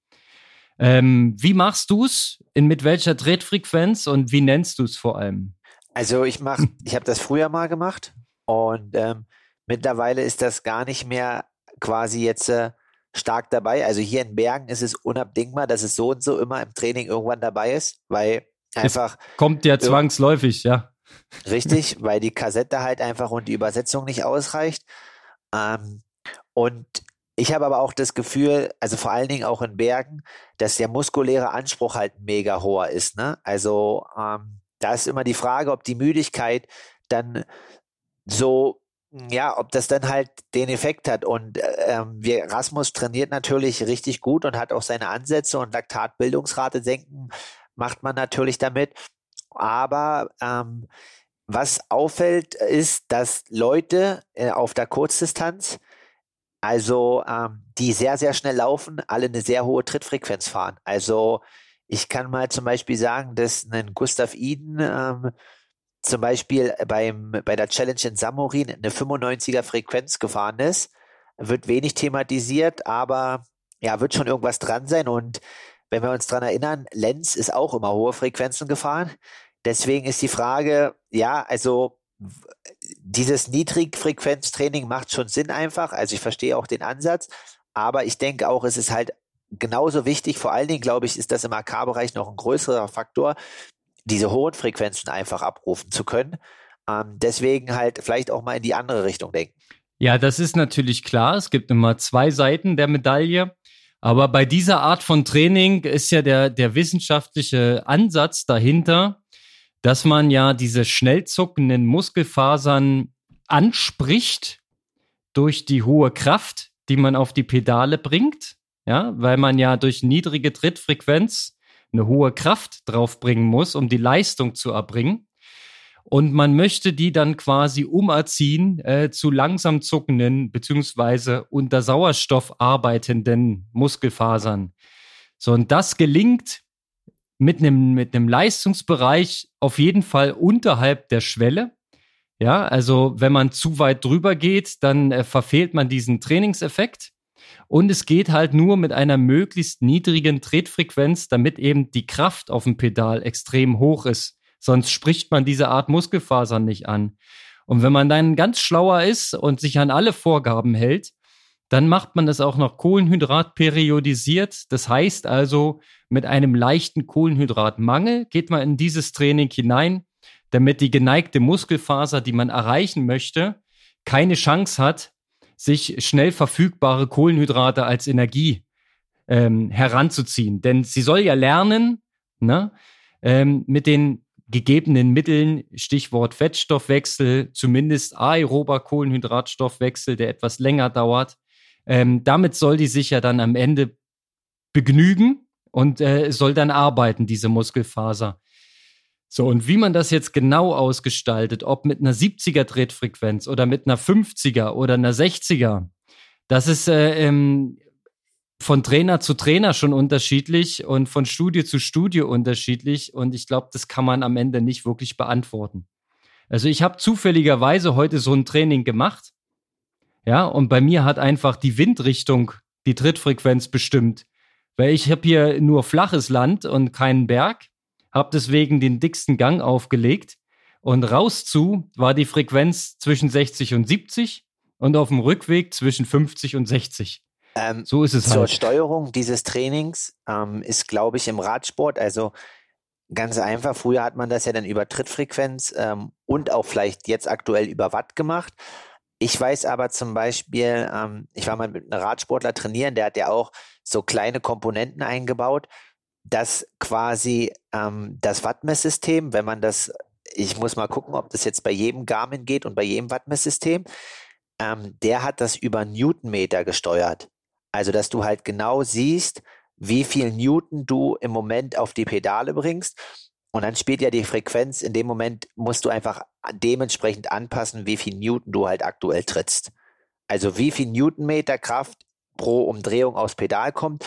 Ähm, wie machst du's? In mit welcher Tretfrequenz und wie nennst du es vor allem? Also ich mach, ich habe das früher mal gemacht und ähm, mittlerweile ist das gar nicht mehr quasi jetzt äh, stark dabei. Also hier in Bergen ist es unabdingbar, dass es so und so immer im Training irgendwann dabei ist, weil einfach. Es kommt ja zwangsläufig, ja. Richtig, weil die Kassette halt einfach und die Übersetzung nicht ausreicht. Ähm, und ich habe aber auch das Gefühl, also vor allen Dingen auch in Bergen, dass der muskuläre Anspruch halt mega hoher ist. Ne? Also ähm, da ist immer die Frage, ob die Müdigkeit dann so ja, ob das dann halt den Effekt hat. Und ähm, wir, Rasmus trainiert natürlich richtig gut und hat auch seine Ansätze und Laktatbildungsrate senken macht man natürlich damit. Aber ähm, was auffällt, ist, dass Leute äh, auf der Kurzdistanz, also ähm, die sehr, sehr schnell laufen, alle eine sehr hohe Trittfrequenz fahren. Also ich kann mal zum Beispiel sagen, dass ein Gustav Iden ähm, zum Beispiel beim, bei der Challenge in Samorin eine 95er Frequenz gefahren ist, wird wenig thematisiert, aber ja, wird schon irgendwas dran sein. Und wenn wir uns dran erinnern, Lenz ist auch immer hohe Frequenzen gefahren. Deswegen ist die Frage, ja, also dieses Niedrigfrequenztraining macht schon Sinn einfach. Also ich verstehe auch den Ansatz, aber ich denke auch, es ist halt genauso wichtig. Vor allen Dingen, glaube ich, ist das im AK-Bereich noch ein größerer Faktor, diese hohen Frequenzen einfach abrufen zu können. Ähm, deswegen halt vielleicht auch mal in die andere Richtung denken. Ja, das ist natürlich klar. Es gibt immer zwei Seiten der Medaille. Aber bei dieser Art von Training ist ja der, der wissenschaftliche Ansatz dahinter, dass man ja diese schnell zuckenden Muskelfasern anspricht durch die hohe Kraft, die man auf die Pedale bringt. Ja, weil man ja durch niedrige Trittfrequenz eine hohe Kraft draufbringen muss, um die Leistung zu erbringen. Und man möchte die dann quasi umerziehen äh, zu langsam zuckenden beziehungsweise unter Sauerstoff arbeitenden Muskelfasern. So, und das gelingt mit einem mit Leistungsbereich auf jeden Fall unterhalb der Schwelle. Ja, also wenn man zu weit drüber geht, dann äh, verfehlt man diesen Trainingseffekt. Und es geht halt nur mit einer möglichst niedrigen Tretfrequenz, damit eben die Kraft auf dem Pedal extrem hoch ist. Sonst spricht man diese Art Muskelfasern nicht an. Und wenn man dann ganz schlauer ist und sich an alle Vorgaben hält, dann macht man das auch noch Kohlenhydrat periodisiert. Das heißt also, mit einem leichten Kohlenhydratmangel geht man in dieses Training hinein, damit die geneigte Muskelfaser, die man erreichen möchte, keine Chance hat, sich schnell verfügbare Kohlenhydrate als Energie ähm, heranzuziehen. Denn sie soll ja lernen, ne, ähm, mit den gegebenen Mitteln, Stichwort Fettstoffwechsel, zumindest aerober Kohlenhydratstoffwechsel, der etwas länger dauert. Ähm, damit soll die sich ja dann am Ende begnügen und äh, soll dann arbeiten, diese Muskelfaser. So, und wie man das jetzt genau ausgestaltet, ob mit einer 70er Tretfrequenz oder mit einer 50er oder einer 60er, das ist äh, ähm, von Trainer zu Trainer schon unterschiedlich und von Studie zu Studie unterschiedlich. Und ich glaube, das kann man am Ende nicht wirklich beantworten. Also ich habe zufälligerweise heute so ein Training gemacht. Ja, und bei mir hat einfach die Windrichtung die Trittfrequenz bestimmt. Weil ich habe hier nur flaches Land und keinen Berg habe deswegen den dicksten Gang aufgelegt und raus zu war die Frequenz zwischen 60 und 70 und auf dem Rückweg zwischen 50 und 60. Ähm, so ist es zur halt. Zur Steuerung dieses Trainings ähm, ist, glaube ich, im Radsport, also ganz einfach. Früher hat man das ja dann über Trittfrequenz ähm, und auch vielleicht jetzt aktuell über Watt gemacht. Ich weiß aber zum Beispiel, ähm, ich war mal mit einem Radsportler trainieren, der hat ja auch so kleine Komponenten eingebaut dass quasi ähm, das Wattmesssystem, wenn man das, ich muss mal gucken, ob das jetzt bei jedem Garmin geht und bei jedem Wattmesssystem, ähm, der hat das über Newtonmeter gesteuert. Also, dass du halt genau siehst, wie viel Newton du im Moment auf die Pedale bringst. Und dann spielt ja die Frequenz, in dem Moment musst du einfach dementsprechend anpassen, wie viel Newton du halt aktuell trittst. Also wie viel Newtonmeter Kraft pro Umdrehung aufs Pedal kommt.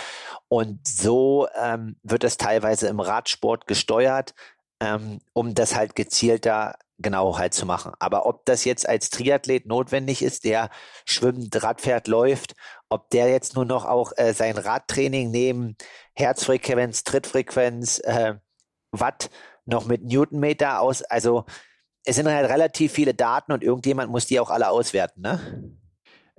Und so ähm, wird es teilweise im Radsport gesteuert, ähm, um das halt gezielter genau halt zu machen. Aber ob das jetzt als Triathlet notwendig ist, der schwimmt, Rad fährt, läuft, ob der jetzt nur noch auch äh, sein Radtraining neben Herzfrequenz, Trittfrequenz, äh, Watt noch mit Newtonmeter aus, also es sind halt relativ viele Daten und irgendjemand muss die auch alle auswerten, ne?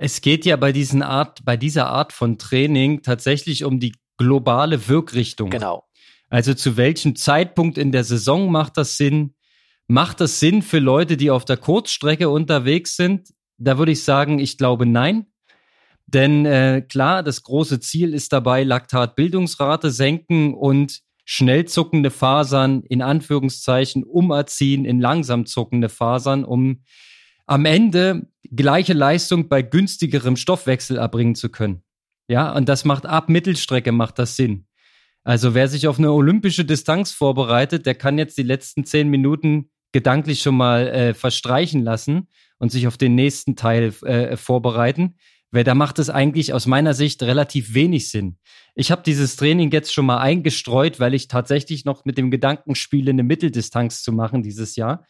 Es geht ja bei diesen Art, bei dieser Art von Training tatsächlich um die globale Wirkrichtung. Genau. Also zu welchem Zeitpunkt in der Saison macht das Sinn? Macht das Sinn für Leute, die auf der Kurzstrecke unterwegs sind? Da würde ich sagen, ich glaube nein. Denn äh, klar, das große Ziel ist dabei, Laktatbildungsrate senken und schnell zuckende Fasern in Anführungszeichen umerziehen in langsam zuckende Fasern, um am Ende gleiche Leistung bei günstigerem Stoffwechsel erbringen zu können. Ja, und das macht ab Mittelstrecke macht das Sinn. Also wer sich auf eine olympische Distanz vorbereitet, der kann jetzt die letzten zehn Minuten gedanklich schon mal äh, verstreichen lassen und sich auf den nächsten Teil äh, vorbereiten, weil da macht es eigentlich aus meiner Sicht relativ wenig Sinn. Ich habe dieses Training jetzt schon mal eingestreut, weil ich tatsächlich noch mit dem Gedanken spiele, eine Mitteldistanz zu machen dieses Jahr.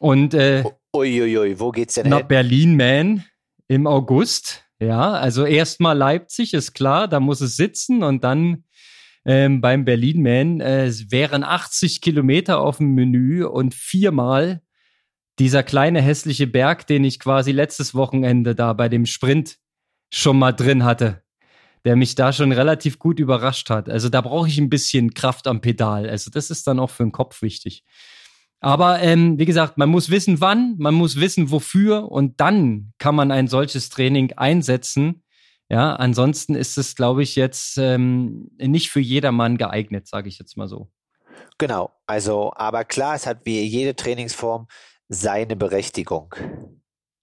Und äh, Uiuiui, wo geht's denn nach hin? Berlin, Man, im August. Ja, also erstmal Leipzig, ist klar, da muss es sitzen und dann ähm, beim Berlin Man. Äh, wären 80 Kilometer auf dem Menü und viermal dieser kleine hässliche Berg, den ich quasi letztes Wochenende da bei dem Sprint schon mal drin hatte, der mich da schon relativ gut überrascht hat. Also da brauche ich ein bisschen Kraft am Pedal. Also das ist dann auch für den Kopf wichtig. Aber ähm, wie gesagt, man muss wissen, wann, man muss wissen, wofür und dann kann man ein solches Training einsetzen. Ja, ansonsten ist es, glaube ich, jetzt ähm, nicht für jedermann geeignet, sage ich jetzt mal so. Genau, also, aber klar, es hat wie jede Trainingsform seine Berechtigung.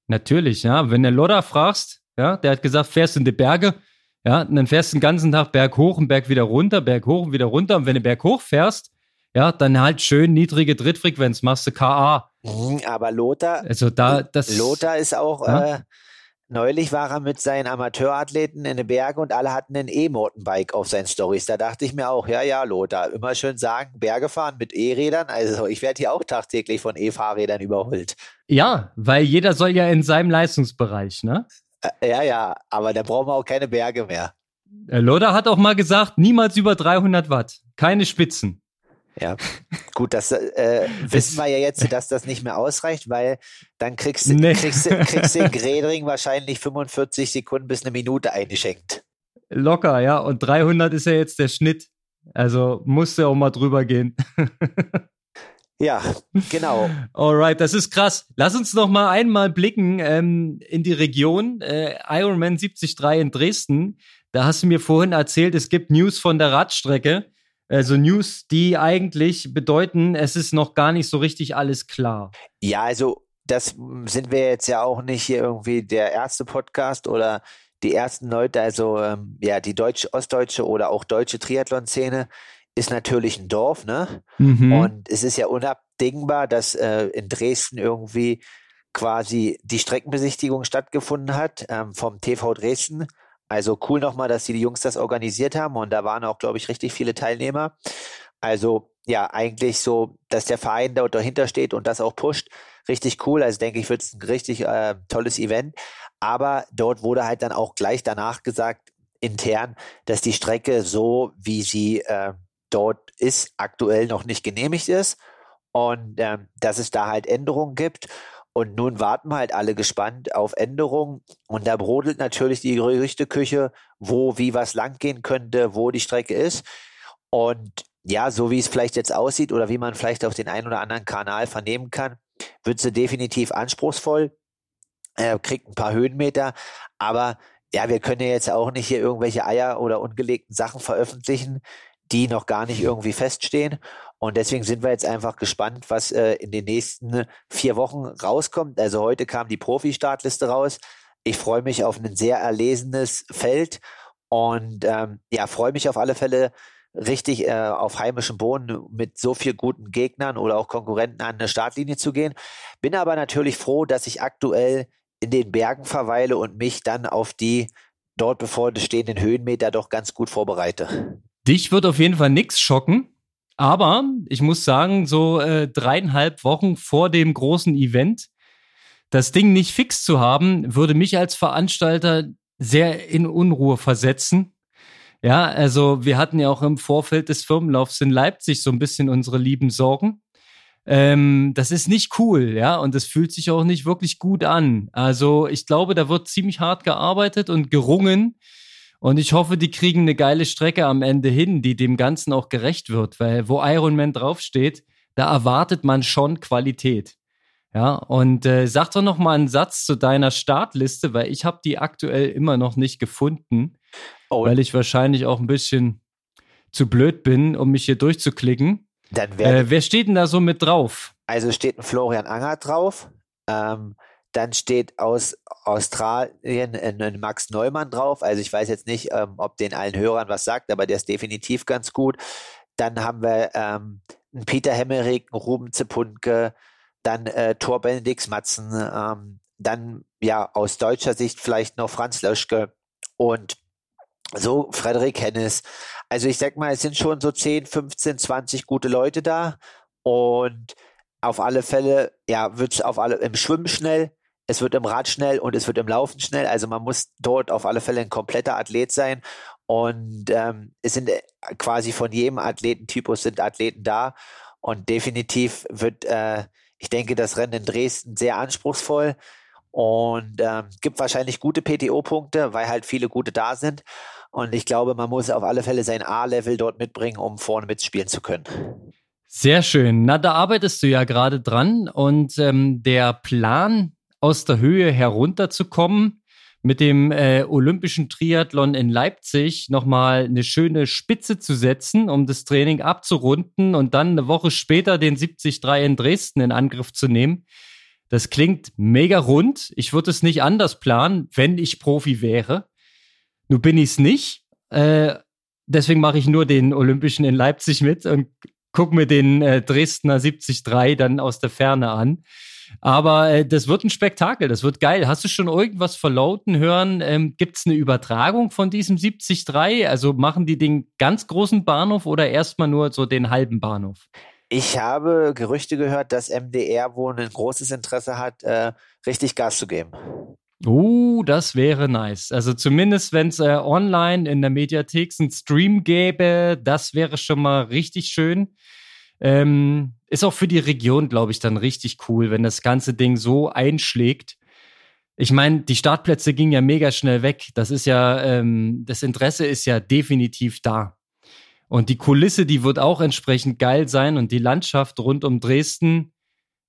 Natürlich, ja. Wenn der Lodder fragst, ja, der hat gesagt, fährst in die Berge, ja, und dann fährst du den ganzen Tag Berg hoch und Berg wieder runter, Berg hoch und wieder runter. Und wenn du Berg hoch fährst, ja, dann halt schön niedrige Drittfrequenz, machst du KA. Mhm, Aber Lothar, Also da, das. Lothar ist auch, Ja. äh, neulich war er mit seinen Amateurathleten in den Bergen und alle hatten ein E-Mountainbike auf seinen Stories. Da dachte ich mir auch, ja, ja, Lothar, immer schön sagen, Berge fahren mit E-Rädern. Also ich werde hier auch tagtäglich von E-Fahrrädern überholt. Ja, weil jeder soll ja in seinem Leistungsbereich, ne? Äh, ja, ja, aber da brauchen wir auch keine Berge mehr. Der Loder hat auch mal gesagt, niemals über 300 Watt. Keine Spitzen. Ja, gut, das äh, wissen wir ja jetzt, dass das nicht mehr ausreicht, weil dann kriegst, du Nee. kriegst, kriegst du in Gredring wahrscheinlich 45 Sekunden bis eine Minute eingeschenkt. Locker, ja. Und 300 ist ja jetzt der Schnitt. Also musste auch mal drüber gehen. Ja, genau. Alright, das ist krass. Lass uns noch mal einmal blicken ähm, in die Region. Äh, Ironman 73 in Dresden. Da hast du mir vorhin erzählt, es gibt News von der Radstrecke. Also News, die eigentlich bedeuten, es ist noch gar nicht so richtig alles klar. Ja, also das sind wir jetzt ja auch nicht hier irgendwie der erste Podcast oder die ersten Leute. Also ähm, ja, die deutsche, ostdeutsche oder auch deutsche Triathlon-Szene ist natürlich ein Dorf, ne? Mhm. Und es ist ja unabdingbar, dass äh, in Dresden irgendwie quasi die Streckenbesichtigung stattgefunden hat ähm, vom TV Dresden. Also cool nochmal, dass die, Jungs das organisiert haben und da waren auch, glaube ich, richtig viele Teilnehmer. Also ja, eigentlich so, dass der Verein dort dahinter steht und das auch pusht. Richtig cool. Also denke ich, wird es ein richtig äh, tolles Event. Aber dort wurde halt dann auch gleich danach gesagt, intern, dass die Strecke so, wie sie äh, dort ist, aktuell noch nicht genehmigt ist und ähm, dass es da halt Änderungen gibt. Und nun warten halt alle gespannt auf Änderungen. Und da brodelt natürlich die Gerüchteküche, wo wie was langgehen könnte, wo die Strecke ist. Und ja, so wie es vielleicht jetzt aussieht oder wie man vielleicht auf den einen oder anderen Kanal vernehmen kann, wird sie definitiv anspruchsvoll, äh, kriegt ein paar Höhenmeter, aber ja, wir können ja jetzt auch nicht hier irgendwelche Eier oder ungelegten Sachen veröffentlichen, die noch gar nicht irgendwie feststehen. Und deswegen sind wir jetzt einfach gespannt, was äh, in den nächsten vier Wochen rauskommt. Also heute kam die Profi-Startliste raus. Ich freue mich auf ein sehr erlesenes Feld und ähm, ja, freue mich auf alle Fälle richtig äh, auf heimischem Boden mit so viel guten Gegnern oder auch Konkurrenten an eine Startlinie zu gehen. Bin aber natürlich froh, dass ich aktuell in den Bergen verweile und mich dann auf die dort bevor die stehenden Höhenmeter doch ganz gut vorbereite. Dich wird auf jeden Fall nichts schocken. Aber ich muss sagen, so äh, dreieinhalb Wochen vor dem großen Event, das Ding nicht fix zu haben, würde mich als Veranstalter sehr in Unruhe versetzen. Ja, also wir hatten ja auch im Vorfeld des Firmenlaufs in Leipzig so ein bisschen unsere lieben Sorgen. Ähm, das ist nicht cool, ja, und das fühlt sich auch nicht wirklich gut an. Also ich glaube, da wird ziemlich hart gearbeitet und gerungen. Und ich hoffe, die kriegen eine geile Strecke am Ende hin, die dem Ganzen auch gerecht wird, weil wo Ironman draufsteht, da erwartet man schon Qualität. Ja, und äh, sag doch noch mal einen Satz zu deiner Startliste, weil ich habe die aktuell immer noch nicht gefunden, oh. weil ich wahrscheinlich auch ein bisschen zu blöd bin, um mich hier durchzuklicken. Dann äh, wer steht denn da so mit drauf? Also steht ein Florian Anger drauf. Ähm, dann steht aus Australien ein, Max Neumann drauf. Also ich weiß jetzt nicht, ähm, ob den allen Hörern was sagt, aber der ist definitiv ganz gut. Dann haben wir ähm, einen Peter Hemmerich, einen Ruben Zepunke, dann äh, Thor Benedix Matzen, ähm, dann ja aus deutscher Sicht vielleicht noch Franz Löschke und so Frederik Hennis. Also ich sag mal, es sind schon so 10, 15, 20 gute Leute da und auf alle Fälle, ja, wird es auf alle im Schwimmen schnell, es wird im Rad schnell und es wird im Laufen schnell. Also man muss dort auf alle Fälle ein kompletter Athlet sein. Und ähm, es sind äh, quasi von jedem Athletentypus sind Athleten da. Und definitiv wird äh, ich denke, das Rennen in Dresden sehr anspruchsvoll und ähm, gibt wahrscheinlich gute PTO-Punkte, weil halt viele gute da sind. Und ich glaube, man muss auf alle Fälle sein A-Level dort mitbringen, um vorne mitspielen zu können. Sehr schön. Na, da arbeitest du ja gerade dran und ähm, der Plan, aus der Höhe herunterzukommen, mit dem äh, Olympischen Triathlon in Leipzig nochmal eine schöne Spitze zu setzen, um das Training abzurunden und dann eine Woche später den 73 in Dresden in Angriff zu nehmen. Das klingt mega rund. Ich würde es nicht anders planen, wenn ich Profi wäre. Nun bin ich es nicht. Äh, deswegen mache ich nur den Olympischen in Leipzig mit und gucke mir den äh, Dresdner 73 dann aus der Ferne an. Aber äh, das wird ein Spektakel, das wird geil. Hast du schon irgendwas verlauten hören? Ähm, Gibt es eine Übertragung von diesem 73? Also machen die den ganz großen Bahnhof oder erstmal nur so den halben Bahnhof? Ich habe Gerüchte gehört, dass MDR wohl ein großes Interesse hat, äh, richtig Gas zu geben. Uh, das wäre nice. Also zumindest, wenn es äh, online in der Mediathek einen Stream gäbe, das wäre schon mal richtig schön. Ähm, ist auch für die Region, glaube ich, dann richtig cool, wenn das ganze Ding so einschlägt. Ich meine, die Startplätze gingen ja mega schnell weg. Das ist ja, ähm, das Interesse ist ja definitiv da. Und die Kulisse, die wird auch entsprechend geil sein und die Landschaft rund um Dresden,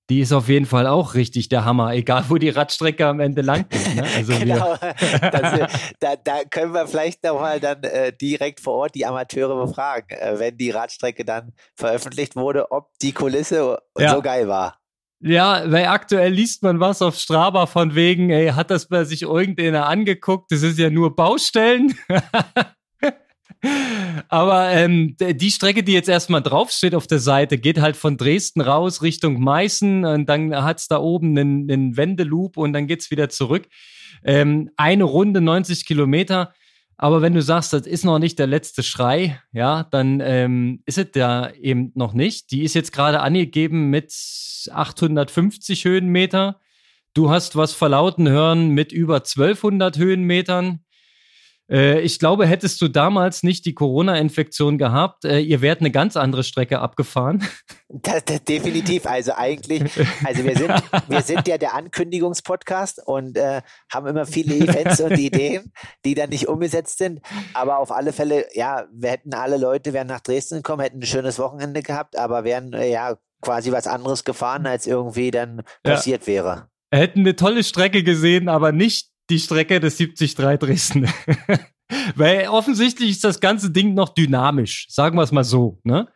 die ist auf jeden Fall auch richtig der Hammer, egal wo die Radstrecke am Ende lang ist. Ne? Also genau, das, da, da, können wir vielleicht nochmal dann äh, direkt vor Ort die Amateure befragen, äh, wenn die Radstrecke dann veröffentlicht wurde, ob die Kulisse ja. so geil war. Ja, weil aktuell liest man was auf Strava von wegen, ey, hat das bei sich irgendeiner angeguckt? Das ist ja nur Baustellen. Aber ähm, die Strecke, die jetzt erstmal draufsteht auf der Seite, geht halt von Dresden raus Richtung Meißen und dann hat's da oben einen, einen Wendeloop und dann geht's wieder zurück. Ähm, eine Runde 90 Kilometer. Aber wenn du sagst, das ist noch nicht der letzte Schrei, ja, dann ähm, ist es da eben noch nicht. Die ist jetzt gerade angegeben mit 850 Höhenmeter. Du hast was verlauten hören mit über 1200 Höhenmetern. Äh, ich glaube, hättest du damals nicht die Corona-Infektion gehabt, äh, ihr wärt eine ganz andere Strecke abgefahren. Das, das, definitiv. Also eigentlich, also wir sind, wir sind ja der Ankündigungspodcast und äh, haben immer viele Events und Ideen, die dann nicht umgesetzt sind. Aber auf alle Fälle, ja, wir hätten alle Leute, wären nach Dresden gekommen, hätten ein schönes Wochenende gehabt, aber wären äh, ja quasi was anderes gefahren, als irgendwie dann passiert ja. wäre. Hätten eine tolle Strecke gesehen, aber nicht die Strecke des 73 Dresden. Weil offensichtlich ist das ganze Ding noch dynamisch, sagen wir es mal so. Ne?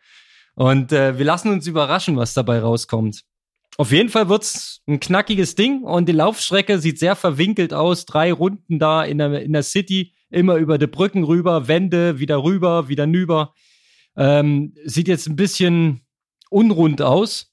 Und äh, wir lassen uns überraschen, was dabei rauskommt. Auf jeden Fall wird's ein knackiges Ding und die Laufstrecke sieht sehr verwinkelt aus. Drei Runden da in der, in der City, immer über die Brücken rüber, Wände, wieder rüber, wieder nüber. Ähm, sieht jetzt ein bisschen unrund aus.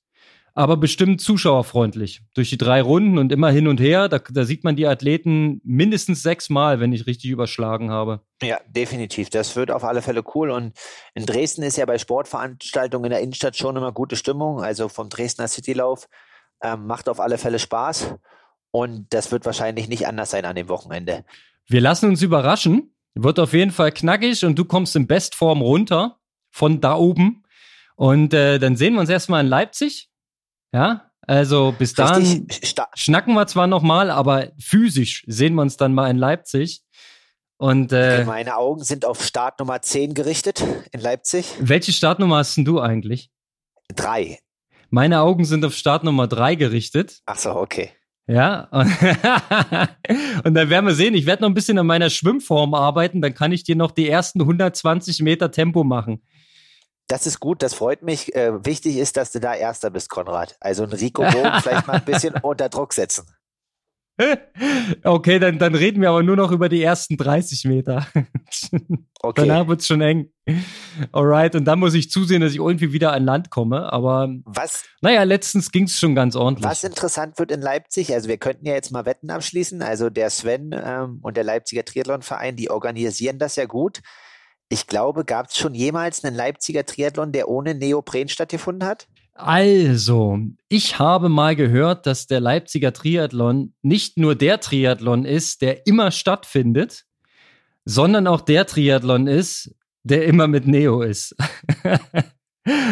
Aber bestimmt zuschauerfreundlich. Durch die drei Runden und immer hin und her, da, da sieht man die Athleten mindestens sechsmal, wenn ich richtig überschlagen habe. Ja, definitiv. Das wird auf alle Fälle cool. Und in Dresden ist ja bei Sportveranstaltungen in der Innenstadt schon immer gute Stimmung. Also vom Dresdner Citylauf ähm, macht auf alle Fälle Spaß. Und das wird wahrscheinlich nicht anders sein an dem Wochenende. Wir lassen uns überraschen. Wird auf jeden Fall knackig und du kommst in Bestform runter von da oben. Und äh, dann sehen wir uns erstmal in Leipzig. Ja, also bis dahin schnacken wir zwar nochmal, aber physisch sehen wir uns dann mal in Leipzig. Und äh, meine Augen sind auf Startnummer 10 gerichtet in Leipzig. Welche Startnummer hast denn du eigentlich? Drei. Meine Augen sind auf Startnummer 3 gerichtet. Ach so, okay. Ja, und dann werden wir sehen, ich werde noch ein bisschen an meiner Schwimmform arbeiten, dann kann ich dir noch die ersten 120 Meter Tempo machen. Das ist gut, das freut mich. Äh, wichtig ist, dass du da Erster bist, Konrad. Also ein Rico Bogen vielleicht mal ein bisschen unter Druck setzen. Okay, dann, dann reden wir aber nur noch über die ersten 30 Meter. Okay. Danach wird's schon eng. Alright, und dann muss ich zusehen, dass ich irgendwie wieder an Land komme. Aber was? Naja, letztens ging's schon ganz ordentlich. Was interessant wird in Leipzig, also wir könnten ja jetzt mal Wetten abschließen. Also der Sven ähm, und der Leipziger Triathlonverein, die organisieren das ja gut. Ich glaube, gab es schon jemals einen Leipziger Triathlon, der ohne Neopren stattgefunden hat? Also, ich habe mal gehört, dass der Leipziger Triathlon nicht nur der Triathlon ist, der immer stattfindet, sondern auch der Triathlon ist, der immer mit Neo ist.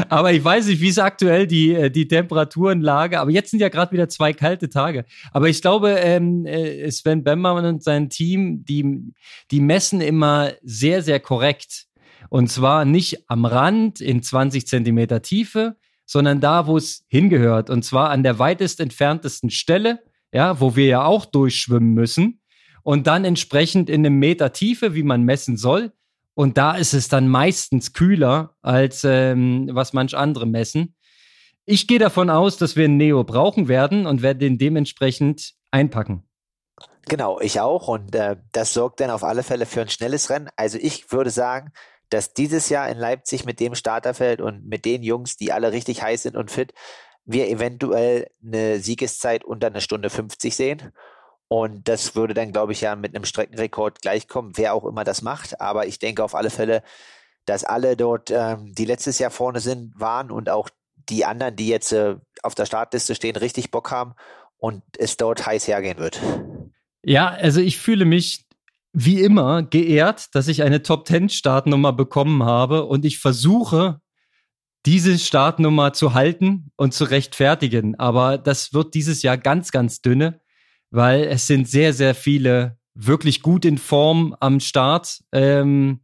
Aber ich weiß nicht, wie ist aktuell die, äh, die Temperaturenlage. Aber jetzt sind ja gerade wieder zwei kalte Tage. Aber ich glaube, ähm, äh, Sven Bemmermann und sein Team, die, die messen immer sehr, sehr korrekt. Und zwar nicht am Rand in 20 Zentimeter Tiefe, sondern da, wo es hingehört. Und zwar an der weitest entferntesten Stelle, ja, wo wir ja auch durchschwimmen müssen. Und dann entsprechend in einem Meter Tiefe, wie man messen soll. Und da ist es dann meistens kühler, als ähm, was manch andere messen. Ich gehe davon aus, dass wir einen Neo brauchen werden und werde den dementsprechend einpacken. Genau, ich auch. Und äh, das sorgt dann auf alle Fälle für ein schnelles Rennen. Also ich würde sagen, dass dieses Jahr in Leipzig mit dem Starterfeld und mit den Jungs, die alle richtig heiß sind und fit, wir eventuell eine Siegeszeit unter einer Stunde 50 sehen. Und das würde dann, glaube ich, ja mit einem Streckenrekord gleichkommen, wer auch immer das macht. Aber ich denke auf alle Fälle, dass alle dort, ähm, die letztes Jahr vorne sind, waren und auch die anderen, die jetzt äh, auf der Startliste stehen, richtig Bock haben und es dort heiß hergehen wird. Ja, also ich fühle mich wie immer geehrt, dass ich eine Top 10 Startnummer bekommen habe und ich versuche, diese Startnummer zu halten und zu rechtfertigen. Aber das wird dieses Jahr ganz, ganz dünne weil es sind sehr, sehr viele wirklich gut in Form am Start. Ähm,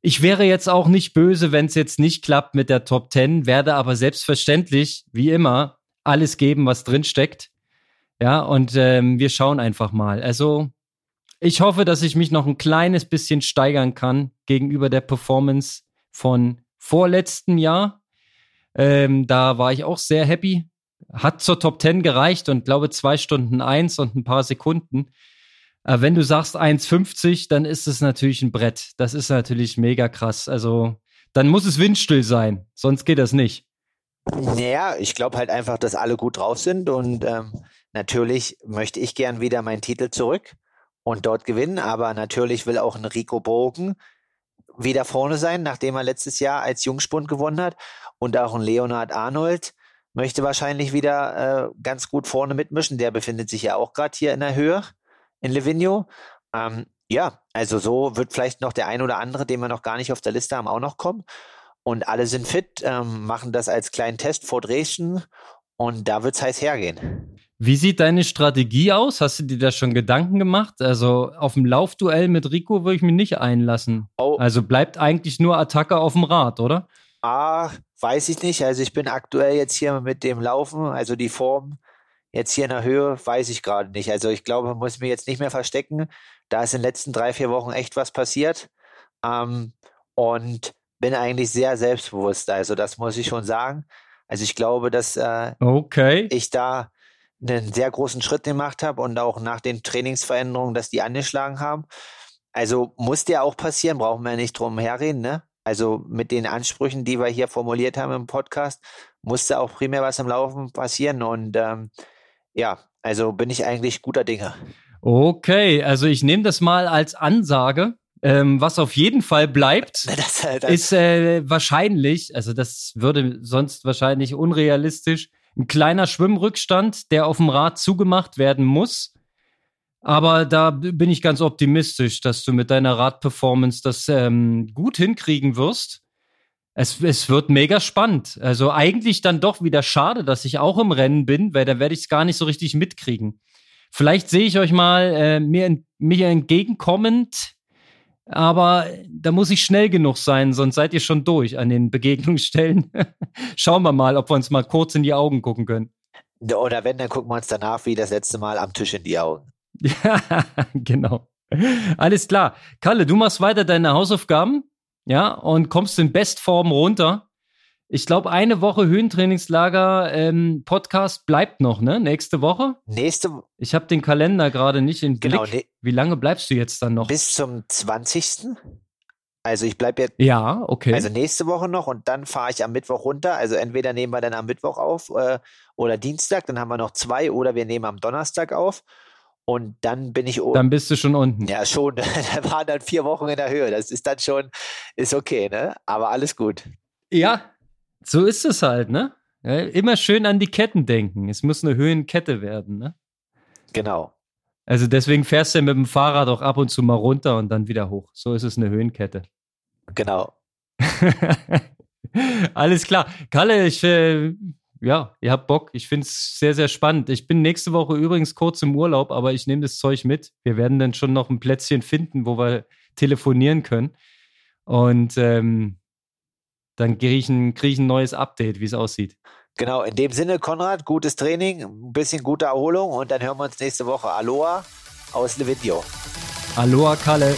ich wäre jetzt auch nicht böse, wenn es jetzt nicht klappt mit der Top 10, werde aber selbstverständlich, wie immer, alles geben, was drin steckt. Ja, und ähm, wir schauen einfach mal. Also, ich hoffe, dass ich mich noch ein kleines bisschen steigern kann gegenüber der Performance von vorletzten Jahr. Ähm, da war ich auch sehr happy hat zur Top 10 gereicht und glaube zwei Stunden eins und ein paar Sekunden. Aber wenn du sagst 1,50, dann ist es natürlich ein Brett. Das ist natürlich mega krass. Also dann muss es windstill sein, sonst geht das nicht. Naja, ich glaube halt einfach, dass alle gut drauf sind und ähm, natürlich möchte ich gern wieder meinen Titel zurück und dort gewinnen, aber natürlich will auch ein Rico Bogen wieder vorne sein, nachdem er letztes Jahr als Jungspund gewonnen hat und auch ein Leonard Arnold möchte wahrscheinlich wieder äh, ganz gut vorne mitmischen. Der befindet sich ja auch gerade hier in der Höhe in Livigno. Ähm, ja, also so wird vielleicht noch der ein oder andere, den wir noch gar nicht auf der Liste haben, auch noch kommen. Und alle sind fit, ähm, machen das als kleinen Test vor Dresden und da wird es heiß hergehen. Wie sieht deine Strategie aus? Hast du dir da schon Gedanken gemacht? Also auf dem Laufduell mit Rico würde ich mich nicht einlassen. Oh. Also bleibt eigentlich nur Attacke auf dem Rad, oder? Ah, weiß ich nicht. Also ich bin aktuell jetzt hier mit dem Laufen, also die Form jetzt hier in der Höhe, weiß ich gerade nicht. Also ich glaube, man muss mich jetzt nicht mehr verstecken. Da ist in den letzten drei, vier Wochen echt was passiert. Ähm, und bin eigentlich sehr selbstbewusst. Also das muss ich schon sagen. Also ich glaube, dass äh, okay. ich da einen sehr großen Schritt gemacht habe und auch nach den Trainingsveränderungen, dass die angeschlagen haben. Also muss der auch passieren, brauchen wir nicht drum herreden, ne? Also mit den Ansprüchen, die wir hier formuliert haben im Podcast, musste auch primär was im Laufen passieren und ähm, ja, also bin ich eigentlich guter Dinge. Okay, also ich nehme das mal als Ansage. Ähm, was auf jeden Fall bleibt, das, das ist äh, wahrscheinlich, also das würde sonst wahrscheinlich unrealistisch, ein kleiner Schwimmrückstand, der auf dem Rad zugemacht werden muss. Aber da bin ich ganz optimistisch, dass du mit deiner Radperformance das ähm, gut hinkriegen wirst. Es, es wird mega spannend. Also eigentlich dann doch wieder schade, dass ich auch im Rennen bin, weil da werde ich es gar nicht so richtig mitkriegen. Vielleicht sehe ich euch mal äh, mir, mir entgegenkommend, aber da muss ich schnell genug sein, sonst seid ihr schon durch an den Begegnungsstellen. Schauen wir mal, ob wir uns mal kurz in die Augen gucken können. Oder wenn, dann gucken wir uns danach wie das letzte Mal am Tisch in die Augen. Ja, genau. Alles klar. Kalle, du machst weiter deine Hausaufgaben, ja, und kommst in Bestform runter. Ich glaube, eine Woche Höhentrainingslager ähm, Podcast bleibt noch, ne? Nächste Woche? Nächste Ich habe den Kalender gerade nicht in Blick. Genau, ne Wie lange bleibst du jetzt dann noch? Bis zum 20. Also ich bleibe jetzt. Ja, okay. Also nächste Woche noch und dann fahre ich am Mittwoch runter. Also entweder nehmen wir dann am Mittwoch auf äh, oder Dienstag, dann haben wir noch zwei oder wir nehmen am Donnerstag auf. Und dann bin ich oben. Dann bist du schon unten. Ja, schon. da waren dann vier Wochen in der Höhe. Das ist dann schon, ist okay, ne? Aber alles gut. Ja, so ist es halt, ne? Ja, immer schön an die Ketten denken. Es muss eine Höhenkette werden, ne? Genau. Also deswegen fährst du mit dem Fahrrad auch ab und zu mal runter und dann wieder hoch. So ist es eine Höhenkette. Genau. Alles klar. Kalle, ich, äh, ja, ihr habt Bock. Ich finde es sehr, sehr spannend. Ich bin nächste Woche übrigens kurz im Urlaub, aber ich nehme das Zeug mit. Wir werden dann schon noch ein Plätzchen finden, wo wir telefonieren können. Und ähm, dann kriege ich, ein, krieg ich ein neues Update, wie es aussieht. Genau, in dem Sinne, Konrad, gutes Training, ein bisschen gute Erholung und dann hören wir uns nächste Woche. Aloha aus Levidio. Aloha, Kalle.